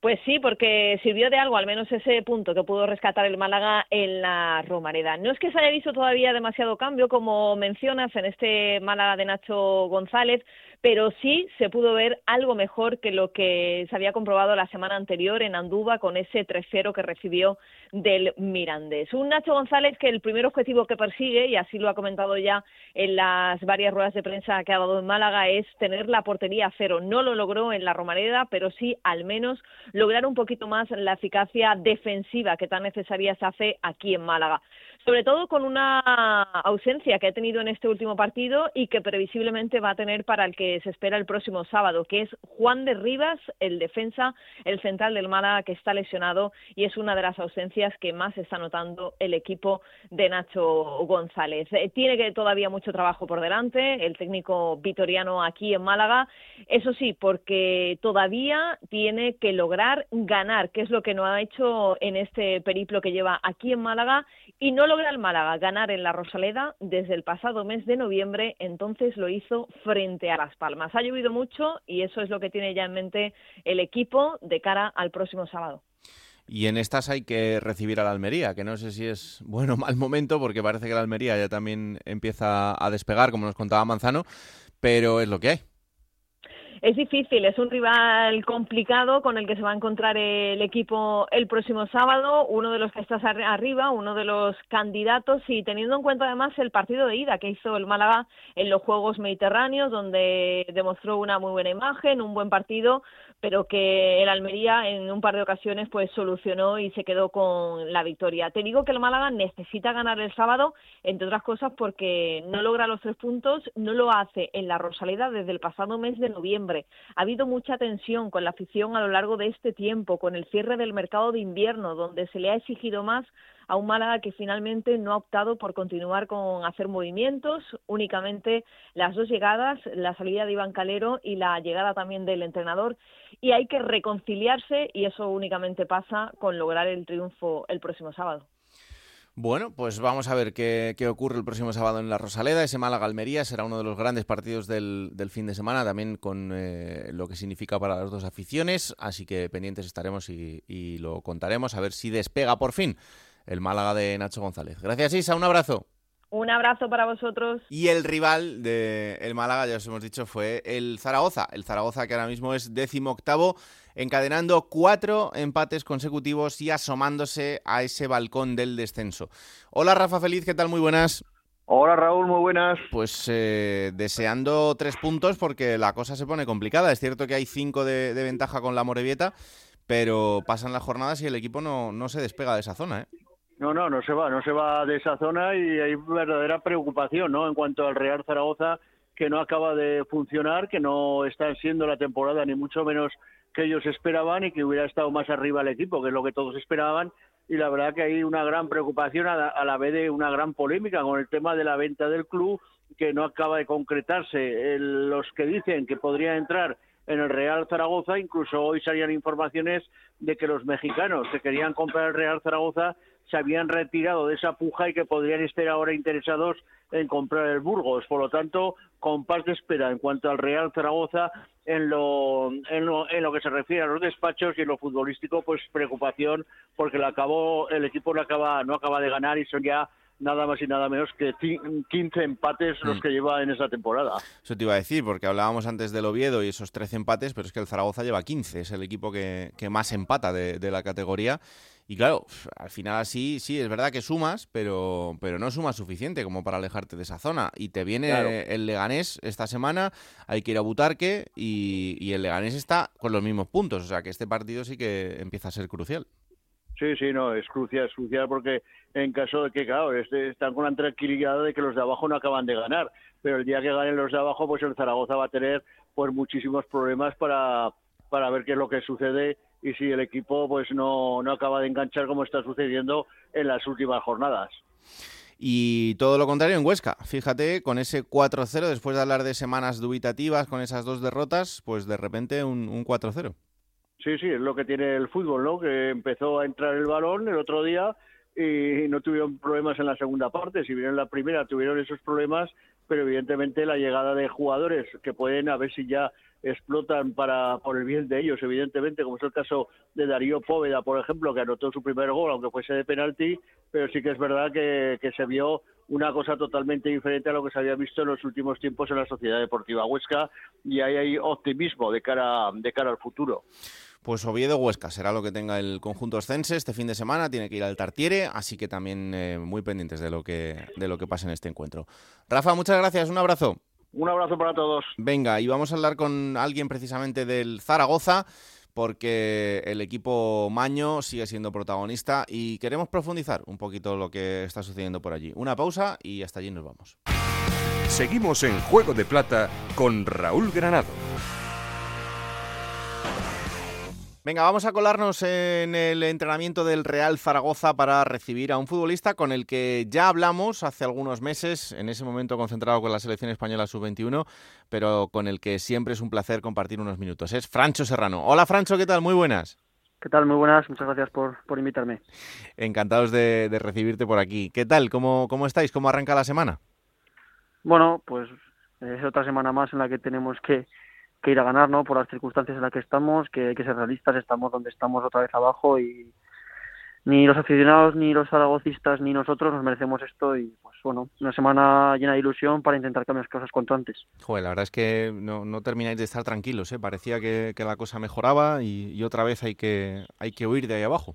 Pues sí, porque sirvió de algo, al menos ese punto que pudo rescatar el Málaga en la Romareda. No es que se haya visto todavía demasiado cambio, como mencionas, en este Málaga de Nacho González, pero sí se pudo ver algo mejor que lo que se había comprobado la semana anterior en Andúba con ese 3-0 que recibió del Mirandés. Un Nacho González que el primer objetivo que persigue, y así lo ha comentado ya en las varias ruedas de prensa que ha dado en Málaga, es tener la portería a cero. No lo logró en la Romareda, pero sí al menos lograr un poquito más la eficacia defensiva que tan necesaria se hace aquí en Málaga sobre todo con una ausencia que ha tenido en este último partido y que previsiblemente va a tener para el que se espera el próximo sábado, que es Juan de Rivas, el defensa, el central del Málaga que está lesionado y es una de las ausencias que más está notando el equipo de Nacho González. Eh, tiene que todavía mucho trabajo por delante el técnico vitoriano aquí en Málaga, eso sí, porque todavía tiene que lograr ganar, que es lo que no ha hecho en este periplo que lleva aquí en Málaga y no logra el Málaga ganar en la Rosaleda desde el pasado mes de noviembre, entonces lo hizo frente a Las Palmas. Ha llovido mucho y eso es lo que tiene ya en mente el equipo de cara al próximo sábado. Y en estas hay que recibir a la Almería, que no sé si es bueno o mal momento, porque parece que la Almería ya también empieza a despegar, como nos contaba Manzano, pero es lo que hay es difícil, es un rival complicado con el que se va a encontrar el equipo el próximo sábado, uno de los que está arriba, uno de los candidatos y teniendo en cuenta además el partido de ida que hizo el Málaga en los Juegos Mediterráneos, donde demostró una muy buena imagen, un buen partido, pero que el Almería en un par de ocasiones pues solucionó y se quedó con la victoria. Te digo que el Málaga necesita ganar el sábado, entre otras cosas porque no logra los tres puntos, no lo hace en la Rosaleda desde el pasado mes de noviembre. Ha habido mucha tensión con la afición a lo largo de este tiempo, con el cierre del mercado de invierno, donde se le ha exigido más a un Málaga que finalmente no ha optado por continuar con hacer movimientos, únicamente las dos llegadas, la salida de Iván Calero y la llegada también del entrenador, y hay que reconciliarse y eso únicamente pasa con lograr el triunfo el próximo sábado. Bueno, pues vamos a ver qué, ocurre el próximo sábado en la Rosaleda. Ese Málaga-Almería será uno de los grandes partidos del, fin de semana, también con eh, lo que significa para las dos aficiones. Así que pendientes estaremos y, y lo contaremos a ver si despega por fin el Málaga de Nacho González. Gracias, Isa, un abrazo. Un abrazo para vosotros. Y el rival de el Málaga, ya os hemos dicho, fue el Zaragoza. El Zaragoza que ahora mismo es décimo octavo, encadenando cuatro empates consecutivos y asomándose a ese balcón del descenso. Hola Rafa Feliz, ¿qué tal? Muy buenas. Hola Raúl, muy buenas. Pues eh, deseando tres puntos porque la cosa se pone complicada. Es cierto que hay cinco de, de ventaja con la Morevieta, pero pasan las jornadas y el equipo no, no se despega de esa zona. ¿eh? No, no, no se va, no se va de esa zona y hay verdadera preocupación, ¿no? En cuanto al Real Zaragoza, que no acaba de funcionar, que no está siendo la temporada ni mucho menos que ellos esperaban y que hubiera estado más arriba el equipo, que es lo que todos esperaban. Y la verdad que hay una gran preocupación a la, vez de una gran polémica con el tema de la venta del club, que no acaba de concretarse. los que dicen que podría entrar en el Real Zaragoza, incluso hoy salían informaciones de que los mexicanos que querían comprar el Real Zaragoza se habían retirado de esa puja y que podrían estar ahora interesados en comprar el Burgos. Por lo tanto, compás de espera en cuanto al Real Zaragoza en lo, en lo, en lo que se refiere a los despachos y en lo futbolístico, pues preocupación porque el, acabó, el equipo no acaba, no acaba de ganar y son ya nada más y nada menos que 15 empates los mm. que lleva en esa temporada. Eso te iba a decir, porque hablábamos antes del Oviedo y esos 13 empates, pero es que el Zaragoza lleva 15, es el equipo que, que más empata de, de, la categoría Y claro, al final así, sí, es verdad que sumas, pero, pero no sumas suficiente como para alejarte de esa zona. Y te viene el Leganés esta semana, hay que ir a Butarque y, y el Leganés está con los mismos puntos. O sea que este partido sí que empieza a ser crucial. Sí, sí, no, es crucial, es crucial porque en caso de que, claro, este, están con la tranquilidad de que los de abajo no acaban de ganar, pero el día que ganen los de abajo, pues el Zaragoza va a tener pues muchísimos problemas para, para ver qué es lo que sucede y si el equipo pues no, no acaba de enganchar como está sucediendo en las últimas jornadas. Y todo lo contrario en Huesca. Fíjate, con ese 4-0, después de hablar de semanas dubitativas, con esas dos derrotas, pues de repente un, un 4-0. Sí, sí, es lo que tiene el fútbol, ¿no? Que empezó a entrar el balón el otro día y no tuvieron problemas en la segunda parte. Si bien en la primera tuvieron esos problemas, pero evidentemente la llegada de jugadores que pueden a ver si ya explotan para por el bien de ellos, evidentemente, como es el caso de Darío Póveda, por ejemplo, que anotó su primer gol, aunque fuese de penalti, pero sí que es verdad que, se vio una cosa totalmente diferente a lo que se había visto en los últimos tiempos en la Sociedad Deportiva Huesca y ahí hay optimismo de cara, de cara al futuro. Pues Oviedo Huesca será lo que tenga el conjunto Oscense este fin de semana, tiene que ir al Tartiere, así que también eh, muy pendientes de lo que de lo que pase en este encuentro. Rafa, muchas gracias, un abrazo. Un abrazo para todos. Venga, y vamos a hablar con alguien precisamente del Zaragoza, porque el equipo Maño sigue siendo protagonista y queremos profundizar un poquito lo que está sucediendo por allí. Una pausa y hasta allí nos vamos. Seguimos en Juego de Plata con Raúl Granado. Venga, vamos a colarnos en el entrenamiento del Real Zaragoza para recibir a un futbolista con el que ya hablamos hace algunos meses, en ese momento concentrado con la selección española sub-21, pero con el que siempre es un placer compartir unos minutos. Es Francho Serrano. Hola Francho, ¿qué tal? Muy buenas. ¿Qué tal? Muy buenas, muchas gracias por, por invitarme. Encantados de, de, recibirte por aquí. ¿Qué tal? ¿Cómo, ¿Cómo estáis? ¿Cómo arranca la semana? Bueno, pues es otra semana más en la que tenemos que que ir a ganar, ¿no? Por las circunstancias en las que estamos, que hay que ser realistas, estamos donde estamos otra vez abajo y ni los aficionados, ni los zaragocistas, ni nosotros nos merecemos esto y pues bueno, una semana llena de ilusión para intentar cambiar las cosas cuanto antes. Joder, la verdad es que no, no termináis de estar tranquilos, ¿eh? Parecía que, que la cosa mejoraba y, y, otra vez hay que, hay que huir de ahí abajo.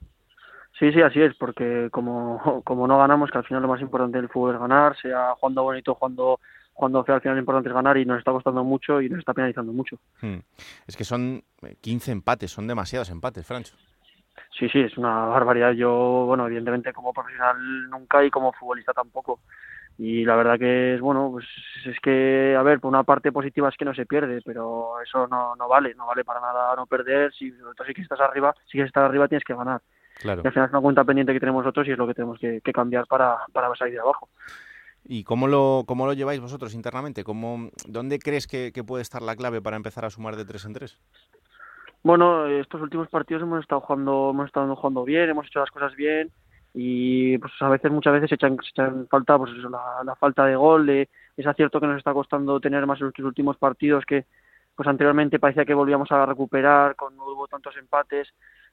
Sí, sí, así es, porque como, como no ganamos, que al final lo más importante del fútbol es ganar, sea jugando bonito, jugando cuando al final lo importante es ganar y nos está costando mucho y nos está penalizando mucho. Hmm. Es que son 15 empates, son demasiados empates, Francho. Sí, sí, es una barbaridad. Yo, bueno, evidentemente como profesional nunca y como futbolista tampoco. Y la verdad que es, bueno, pues es que, a ver, por una parte positiva es que no se pierde, pero eso no, no vale, no vale para nada no perder. Si, si que estás arriba, si quieres estar arriba tienes que ganar. Claro. Y al final es una cuenta pendiente que tenemos nosotros y es lo que tenemos que, que cambiar para, para salir de abajo. ¿Y cómo lo, cómo lo lleváis vosotros internamente? ¿Cómo, ¿Dónde crees que, puede estar la clave para empezar a sumar de tres en tres? Bueno, estos últimos partidos hemos estado jugando, hemos estado jugando bien, hemos hecho las cosas bien y pues a veces, muchas veces se echan, se echan falta pues eso, la, la, falta de gol, de ese acierto que nos está costando tener más en los últimos partidos que pues anteriormente parecía que volvíamos a recuperar, con no hubo tantos empates,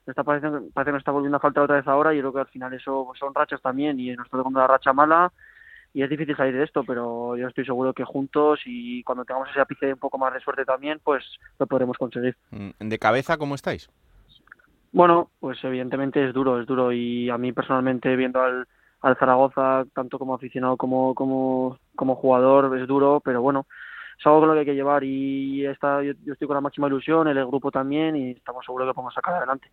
está pareciendo, parece que nos está volviendo a faltar otra vez ahora y yo creo que al final eso pues, son rachas también y nos está tocando la racha mala y es difícil salir de esto, pero yo estoy seguro que juntos y cuando tengamos ese ápice un poco más de suerte también, pues lo podremos conseguir. ¿De cabeza cómo estáis? Bueno, pues evidentemente es duro, es duro y a mí personalmente viendo al, al Zaragoza, tanto como aficionado como, como, como jugador, es duro, pero bueno, es algo con lo que hay que llevar y está, yo, yo estoy con la máxima ilusión, el grupo también y estamos seguros que podemos sacar adelante.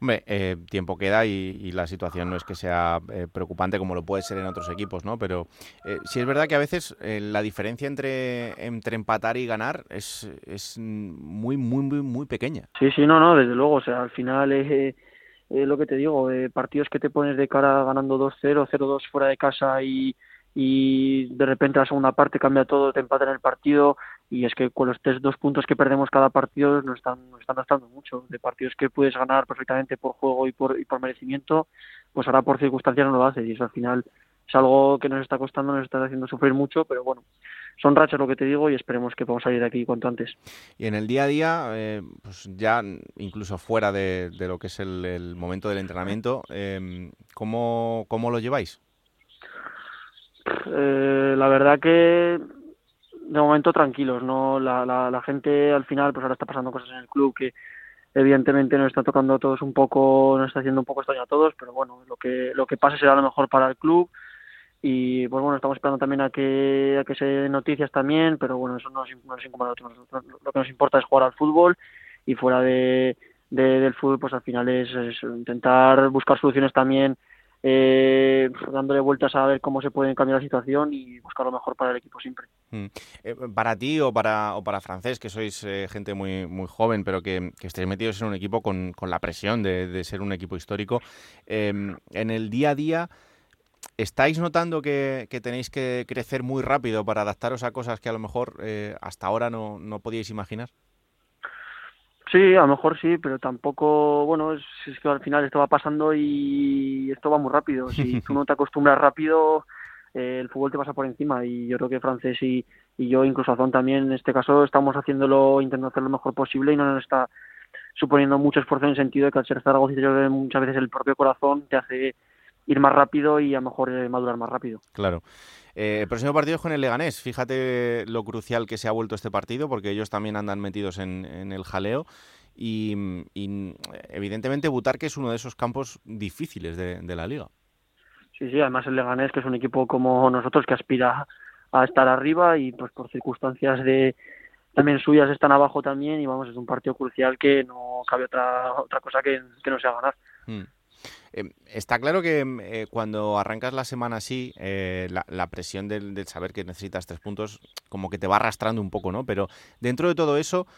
Hombre, eh, tiempo queda y, la situación no es que sea eh, preocupante como lo puede ser en otros equipos, ¿no? Pero eh, sí es verdad que a veces eh, la diferencia entre, entre empatar y ganar es, es muy, muy, muy, muy pequeña. Sí, sí, no, no, desde luego. O sea, al final es lo que te digo, partidos que te pones de cara ganando 2-0, 0-2 fuera de casa y, y de repente la segunda parte cambia todo, te empatan el partido y es que con los tres dos puntos que perdemos cada partido nos están, nos están gastando mucho. De partidos que puedes ganar perfectamente por juego y por, y por merecimiento, pues ahora por circunstancias no lo haces y eso al final es algo que nos está costando, nos está haciendo sufrir mucho, pero bueno, son rachas lo que te digo y esperemos que podamos salir de aquí cuanto antes. Y en el día a día, eh, pues ya incluso fuera de, de lo que es el, el, momento del entrenamiento, eh, ¿cómo, ¿cómo lo lleváis? Eh, la verdad que de momento tranquilos, no la, la, la, gente al final pues ahora está pasando cosas en el club que evidentemente nos está tocando a todos un poco, nos está haciendo un poco extraño a todos, pero bueno, lo que, lo que pase será lo mejor para el club y pues bueno, estamos esperando también a que, a que se den noticias también, pero bueno, eso no nos, nosotros. Lo que nos importa es jugar al fútbol y fuera de, del fútbol, pues al final es, intentar buscar soluciones también, eh, dándole vueltas a ver cómo se puede cambiar la situación y buscar lo mejor para el equipo siempre. Mm. Eh, para ti o para, o para Francés, que sois eh, gente muy, muy joven, pero que, que estéis metidos en un equipo con, con la presión de, de, ser un equipo histórico, em, en el día a día... ¿Estáis notando que, que, tenéis que crecer muy rápido para adaptaros a cosas que a lo mejor eh, hasta ahora no, no podíais imaginar? Sí, a lo mejor sí, pero tampoco, bueno, es, es, que al final esto va pasando y esto va muy rápido. Si tú no te acostumbras rápido, eh, el fútbol te pasa por encima y yo creo que Francés y, y yo, incluso Azón también, en este caso estamos haciéndolo, intentando hacer lo mejor posible y no nos está suponiendo mucho esfuerzo en el sentido de que al ser Zaragoza muchas veces el propio corazón te hace ir más rápido y a lo mejor eh, madurar más rápido. Claro. Eh, el próximo partido es con el Leganés. Fíjate lo crucial que se ha vuelto este partido, porque ellos también andan metidos en, en el jaleo. Y, y, evidentemente Butarque es uno de esos campos difíciles de, de, la liga. Sí, sí, además el Leganés, que es un equipo como nosotros que aspira a estar arriba y pues por circunstancias de también suyas están abajo también y vamos, es un partido crucial que no cabe otra otra cosa que, que no sea ganar. Hmm. Eh, está claro que eh, cuando arrancas la semana así, eh, la, la, presión del, saber que necesitas tres puntos como que te va arrastrando un poco, ¿no? Pero dentro de todo eso,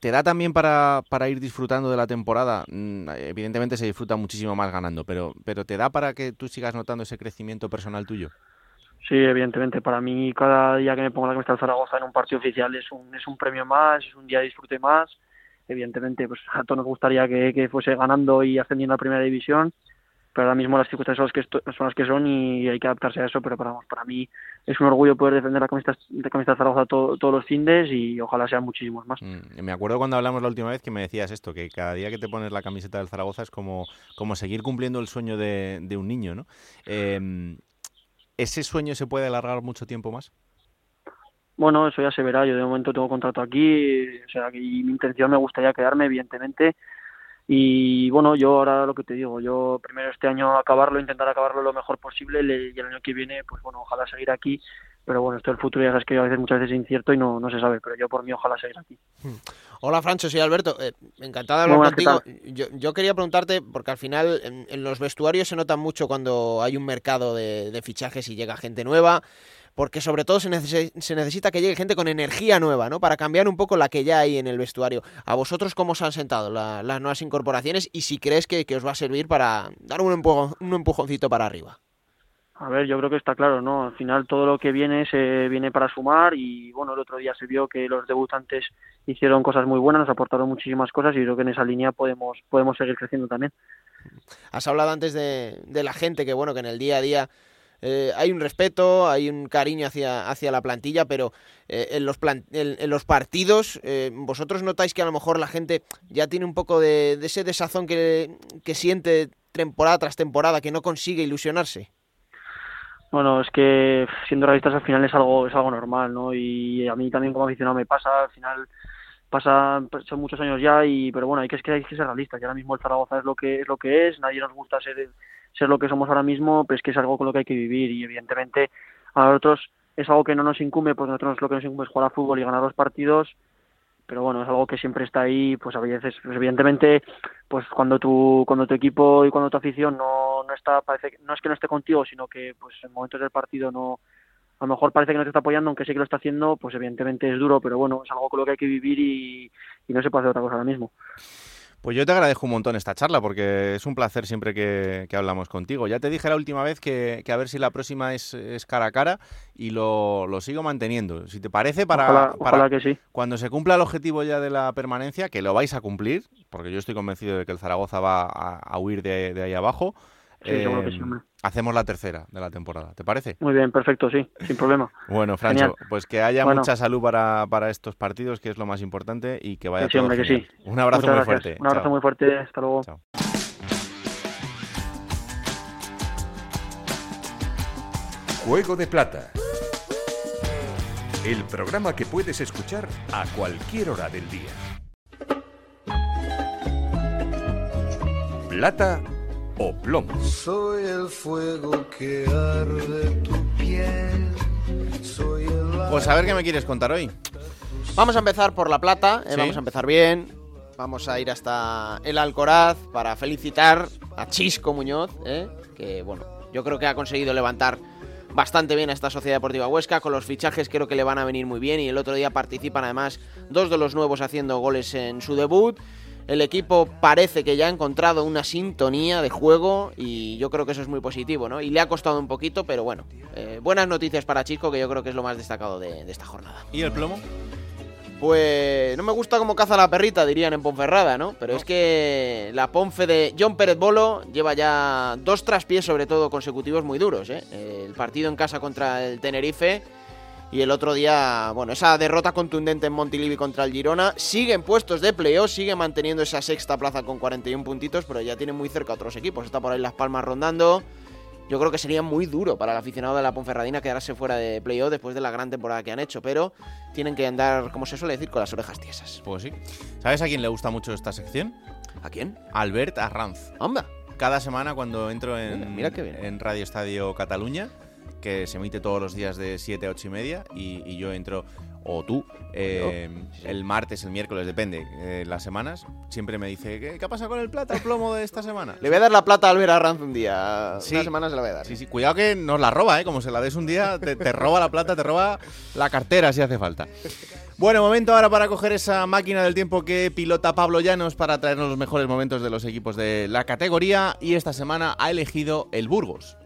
¿te da también para, para ir disfrutando de la temporada? Mm, evidentemente se disfruta muchísimo más ganando, pero, pero ¿te da para que tú sigas notando ese crecimiento personal tuyo? Sí, evidentemente. Para mí, cada día que me pongo la camiseta del Zaragoza en un partido oficial es un, es un premio más, es un día de disfrute más. Evidentemente, pues a todos nos gustaría que, que fuese ganando y ascendiendo a primera división pero ahora mismo las circunstancias son las que, son las que son y hay que adaptarse a eso, pero para, para mí es un orgullo poder defender la camiseta de camiseta de Zaragoza to, todos los findes y ojalá sean muchísimos más. Mm, me acuerdo cuando hablamos la última vez que me decías esto, que cada día que te pones la camiseta del Zaragoza es como, como seguir cumpliendo el sueño de, de un niño, ¿no? Eh, ¿Ese sueño se puede alargar mucho tiempo más? Bueno, eso ya se verá. Yo de momento tengo contrato aquí, o sea, y mi intención me gustaría quedarme, evidentemente, y bueno, yo ahora lo que te digo, yo primero este año acabarlo, intentar acabarlo lo mejor posible y el año que viene, pues bueno, ojalá seguir aquí. Pero bueno, esto del futuro ya sabes que a veces muchas veces es incierto y no, no se sabe, pero yo por mí ojalá seguir aquí. Hola Francho, soy Alberto. Eh, encantado de hablar contigo. Yo, yo, quería preguntarte, porque al final en, en, los vestuarios se nota mucho cuando hay un mercado de, de fichajes y llega gente nueva porque sobre todo se, neces se, necesita que llegue gente con energía nueva, ¿no? Para cambiar un poco la que ya hay en el vestuario. ¿A vosotros cómo os han sentado la, las nuevas incorporaciones y si crees que, que, os va a servir para dar un, un empujoncito para arriba? A ver, yo creo que está claro, ¿no? Al final todo lo que viene se viene para sumar y bueno, el otro día se vio que los debutantes hicieron cosas muy buenas, nos aportaron muchísimas cosas y creo que en esa línea podemos podemos seguir creciendo también. Has hablado antes de, de la gente que bueno, que en el día a día eh, hay un respeto, hay un cariño hacia, hacia la plantilla, pero eh, en, los en, los partidos, eh, ¿vosotros notáis que a lo mejor la gente ya tiene un poco de, de ese desazón que, que siente temporada tras temporada, que no consigue ilusionarse? Bueno, es que siendo realistas al final es algo es algo normal, ¿no? Y a mí también como aficionado me pasa, al final pasa son muchos años ya y pero bueno hay que, que hay que ser realistas y ahora mismo el Zaragoza es lo que es lo que es nadie nos gusta ser ser lo que somos ahora mismo pero es que es algo con lo que hay que vivir y evidentemente a nosotros es algo que no nos incumbe pues nosotros lo que nos incumbe es jugar a fútbol y ganar los partidos pero bueno es algo que siempre está ahí pues a veces pues evidentemente pues cuando tu cuando tu equipo y cuando tu afición no no está parece no es que no esté contigo sino que pues en momentos del partido no a lo mejor parece que no te está apoyando, aunque sé que lo está haciendo, pues evidentemente es duro, pero bueno, es algo con lo que hay que vivir y, y no se puede hacer otra cosa ahora mismo. Pues yo te agradezco un montón esta charla porque es un placer siempre que, que hablamos contigo. Ya te dije la última vez que, que a ver si la próxima es, es, cara a cara y lo, lo sigo manteniendo. Si te parece, para, ojalá, para ojalá que sí. cuando se cumpla el objetivo ya de la permanencia, que lo vais a cumplir, porque yo estoy convencido de que el Zaragoza va a, a huir de, de ahí abajo, Sí, eh, seguro que sí, hombre. Hacemos la tercera de la temporada, ¿te parece? Muy bien, perfecto, sí, sin problema. bueno, Francho, Genial. pues que haya bueno. mucha salud para, para, estos partidos, que es lo más importante, y que vaya sí, todo hombre, que sí. Un abrazo Muchas muy gracias. fuerte. Un abrazo Chao. muy fuerte, hasta luego. Chao. Juego de Plata. El programa que puedes escuchar a cualquier hora del día. plata o plomo. Soy el fuego que arde tu piel. Soy el Pues a ver qué me quieres contar hoy. Vamos a empezar por La Plata, eh, Sí. vamos a empezar bien. Vamos a ir hasta el Alcoraz para felicitar a Chisco Muñoz, eh, que bueno, yo creo que ha conseguido levantar bastante bien a esta Sociedad Deportiva Huesca. Con los fichajes creo que le van a venir muy bien y el otro día participan además dos de los nuevos haciendo goles en su debut. El equipo parece que ya ha encontrado una sintonía de juego y yo creo que eso es muy positivo, ¿no? Y le ha costado un poquito, pero bueno, eh, buenas noticias para Chisco, que yo creo que es lo más destacado de- de esta jornada. ¿Y el plomo? Pues no me gusta cómo caza la perrita, dirían en Ponferrada, ¿no? Pero es que la Ponfe de John Pérez Bolo lleva ya dos traspiés, sobre todo consecutivos, muy duros, ¿eh? El partido en casa contra el Tenerife y el otro día, bueno, esa derrota contundente en Montilivi contra el Girona. Sigue en puestos de playoff, sigue manteniendo esa sexta plaza con 41 puntitos, pero ya tiene muy cerca a otros equipos. Está por ahí Las Palmas rondando. Yo creo que sería muy duro para el aficionado de la Ponferradina quedarse fuera de playoff después de la gran temporada que han hecho, pero tienen que andar, como se suele decir, con las orejas tiesas. Pues sí. ¿Sabes a quién le gusta mucho esta sección? ¿A quién? Albert Arranz. Anda. Cada semana cuando entro en, Mira, en Radio Estadio Cataluña, que se emite todos los días de 7 a 8 y media, y, y yo entro, o tú, eh, el martes, el miércoles, depende, eh, las semanas, siempre me dice, ¿qué, qué ha pasado con el plata, el plomo de esta semana? Le voy a dar la plata a Albert Arranz un día. Sí. Una semana se la voy a dar. Sí, sí, cuidado que nos la roba, ¿eh? Como se la des un día, te, te roba la plata, te roba la cartera si hace falta. Bueno, momento ahora para coger esa máquina del tiempo que pilota Pablo Llanos para traernos los mejores momentos de los equipos de la categoría y esta semana ha elegido el Burgos.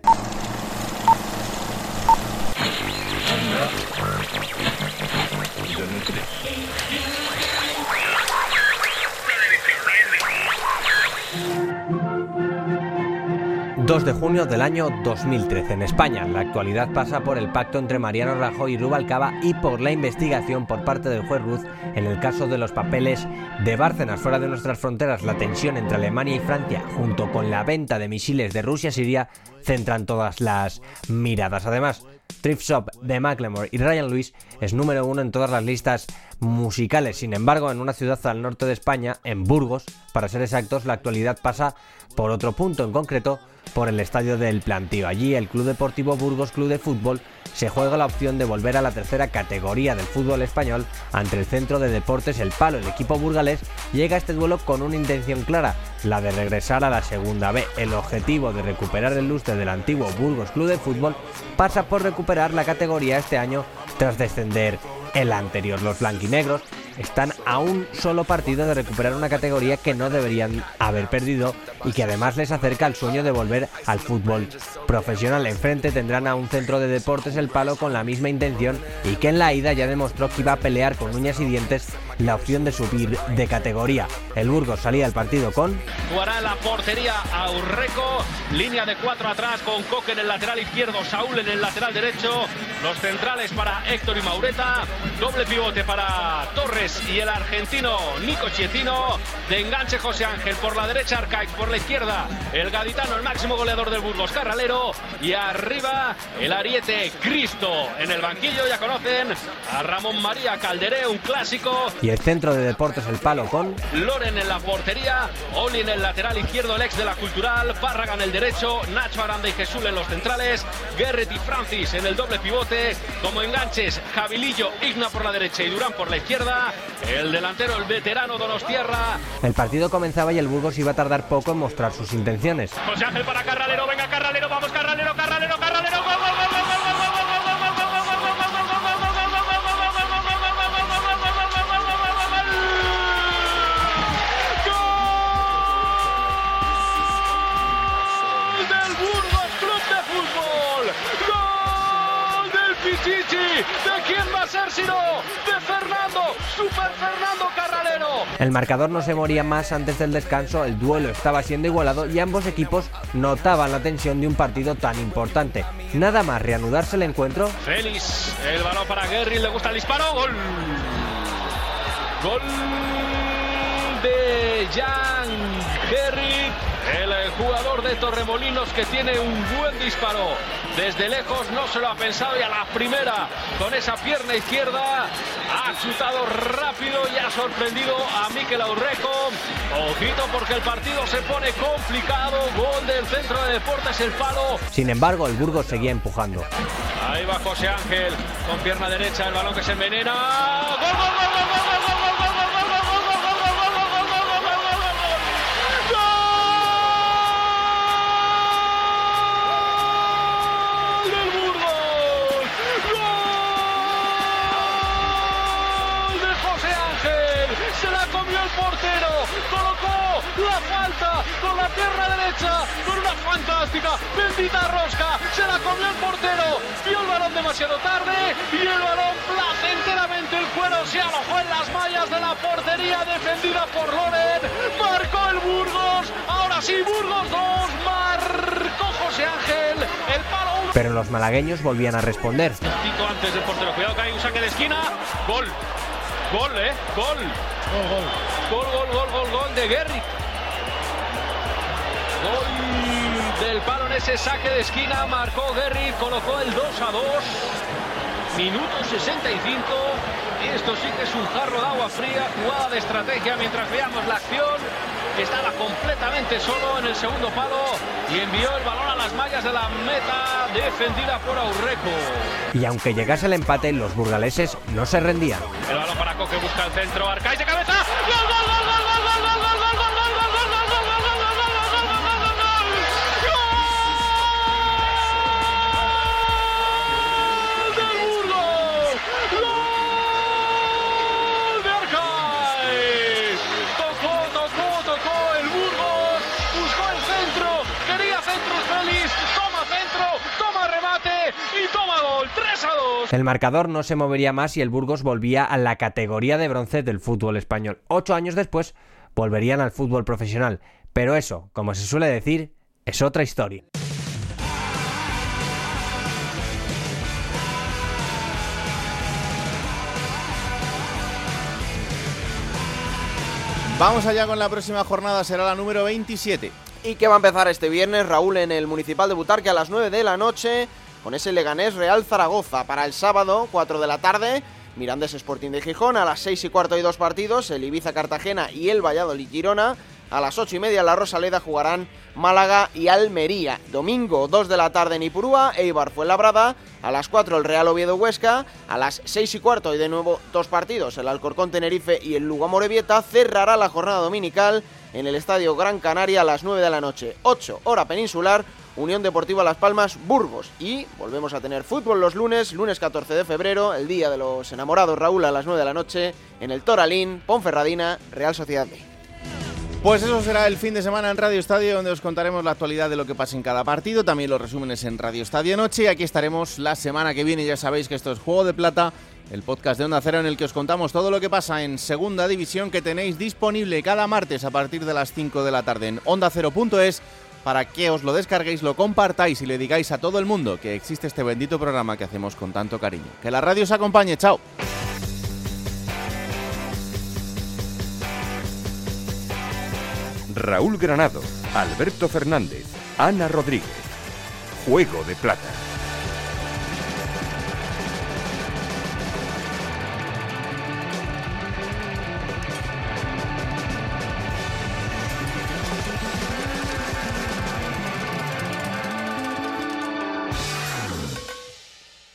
...2 de junio del año 2013 en España. La actualidad pasa por el pacto entre Mariano Rajoy y Rubalcaba y por la investigación por parte del juez Ruz en el caso de los papeles de Bárcenas. Fuera de nuestras fronteras, la tensión entre Alemania y Francia, junto con la venta de misiles de Rusia a Siria, centran todas las miradas. Además, Thrift Shop de Macklemore y Ryan Lewis es número uno en todas las listas musicales. Sin embargo, en una ciudad al norte de España, en Burgos, para ser exactos, la actualidad pasa por otro punto, en concreto por el estadio del Plantío. Allí el Club Deportivo Burgos Club de Fútbol se juega la opción de volver a la tercera categoría del fútbol español ante el Centro de Deportes El Palo. El equipo burgalés llega a este duelo con una intención clara, la de regresar a la segunda B. El objetivo de recuperar el lustre del antiguo Burgos Club de Fútbol pasa por recuperar la categoría este año tras descender el anterior. Los blanquinegros están a un solo partido de recuperar una categoría que no deberían haber perdido y que además les acerca al sueño de volver al fútbol profesional. Enfrente tendrán a un centro de deportes el palo con la misma intención y que en la ida ya demostró que iba a pelear con uñas y dientes la opción de subir de categoría. El Burgos salía al partido con Jugará la portería a Urreco. Línea de cuatro atrás con Coque en el lateral izquierdo, Saúl en el lateral derecho. Los centrales para Héctor y Maureta. Doble pivote para Torres y el argentino Nico Chietino. De enganche José Ángel por la derecha, Arcaic por la izquierda. El gaditano, el máximo goleador del Burgos, Carralero. Y arriba el ariete Cristo. En el banquillo ya conocen a Ramón María Calderé, un clásico. Y el centro de deportes el palo con. Loren en la portería, Oli en el lateral izquierdo, el ex de la Cultural, Párraga en el derecho, Nacho Aranda y Jesús en los centrales, Guerret y Francis en el doble pivote, como enganches, Jabilillo, Igna por la derecha y Durán por la izquierda, el delantero, el veterano Donostierra, El partido comenzaba y el Burgos iba a tardar poco en mostrar sus intenciones. José Ángel para Carralero, venga Carralero, vamos Carralero, quién va a ser si no? De Fernando, Super Fernando Carralero. El marcador no se moría más antes del descanso, el duelo estaba siendo igualado y ambos equipos notaban la tensión de un partido tan importante. Nada más reanudarse el encuentro, Félix, el balón para Guerri, le gusta el disparo, gol. Gol de Jan Guerri, el, eh, jugador de Torremolinos que tiene un buen disparo. Desde lejos no se lo ha pensado y a la primera, con esa pierna izquierda, ha chutado rápido y ha sorprendido a Mikel Aurreco. Ojito porque el partido se pone complicado. Gol del centro de deportes, el palo. Sin embargo, el Burgos seguía empujando. Ahí va José Ángel con pierna derecha, el balón que se envenena. La pierna derecha, con una fantástica, bendita rosca. Se la comió el portero. Vio el balón demasiado tarde y el balón placenteramente el cuero se alojó en las mallas de la portería defendida por Loren. Marcó el Burgos. Ahora sí, Burgos 2. Marcó José Ángel. El palo uno. Pero los malagueños volvían a responder. Tito antes del portero. Cuidado que hay un saque de esquina. Gol. Gol, ¿eh? Gol. Gol, gol. Gol, gol, gol, gol, gol de Guerri. Ese saque de esquina. Marcó Guerri. Colocó el 2 a 2. Minuto 65. Esto sí que es un jarro de agua fría. Jugada de estrategia mientras veamos la acción. Estaba completamente solo en el segundo palo y envió el balón a las mallas de la meta defendida por Aurreco. Y aunque llegase el empate, los burgaleses no se rendían. El balón para Coque busca el centro, Arcaiz de cabeza. El marcador no se movería más y el Burgos volvía a la categoría de bronce del fútbol español. Ocho años después volverían al fútbol profesional. Pero eso, como se suele decir, es otra historia. Vamos allá con la próxima jornada, será la número 27. Y que va a empezar este viernes, Raúl, en el Municipal de Butarque a las 9 de la noche, con ese Leganés Real Zaragoza. Para el sábado, 4 de la tarde, Mirandés Sporting de Gijón. A las 6 y cuarto hay dos partidos, el Ibiza Cartagena y el Valladolid Girona. A las 8 y media la Rosaleda jugarán Málaga y Almería. Domingo 2 de la tarde en Ipurúa, Eibar Fuenlabrada. A las 4 el Real Oviedo Huesca. A las 6 y cuarto y de nuevo dos partidos, el Alcorcón Tenerife y el Lugo Morevieta. Cerrará la jornada dominical en el Estadio Gran Canaria a las 9 de la noche. 8 hora peninsular. Unión Deportiva Las Palmas, Burgos. Y volvemos a tener fútbol los lunes, lunes 14 de febrero, el día de los enamorados Raúl a las 9 de la noche, en el Toralín, Ponferradina, Real Sociedad B. Pues eso será el fin de semana en Radio Estadio, donde os contaremos la actualidad de lo que pasa en cada partido, también los resúmenes en Radio Estadio Noche. Y aquí estaremos la semana que viene. Ya sabéis que esto es Juego de Plata, el podcast de Onda Cero en el que os contamos todo lo que pasa en Segunda División que tenéis disponible cada martes a partir de las 5 de la tarde en ondacero.es para que os lo descarguéis, lo compartáis y le digáis a todo el mundo que existe este bendito programa que hacemos con tanto cariño. Que la radio os acompañe, chao. Raúl Granado, Alberto Fernández, Ana Rodríguez. Juego de Plata.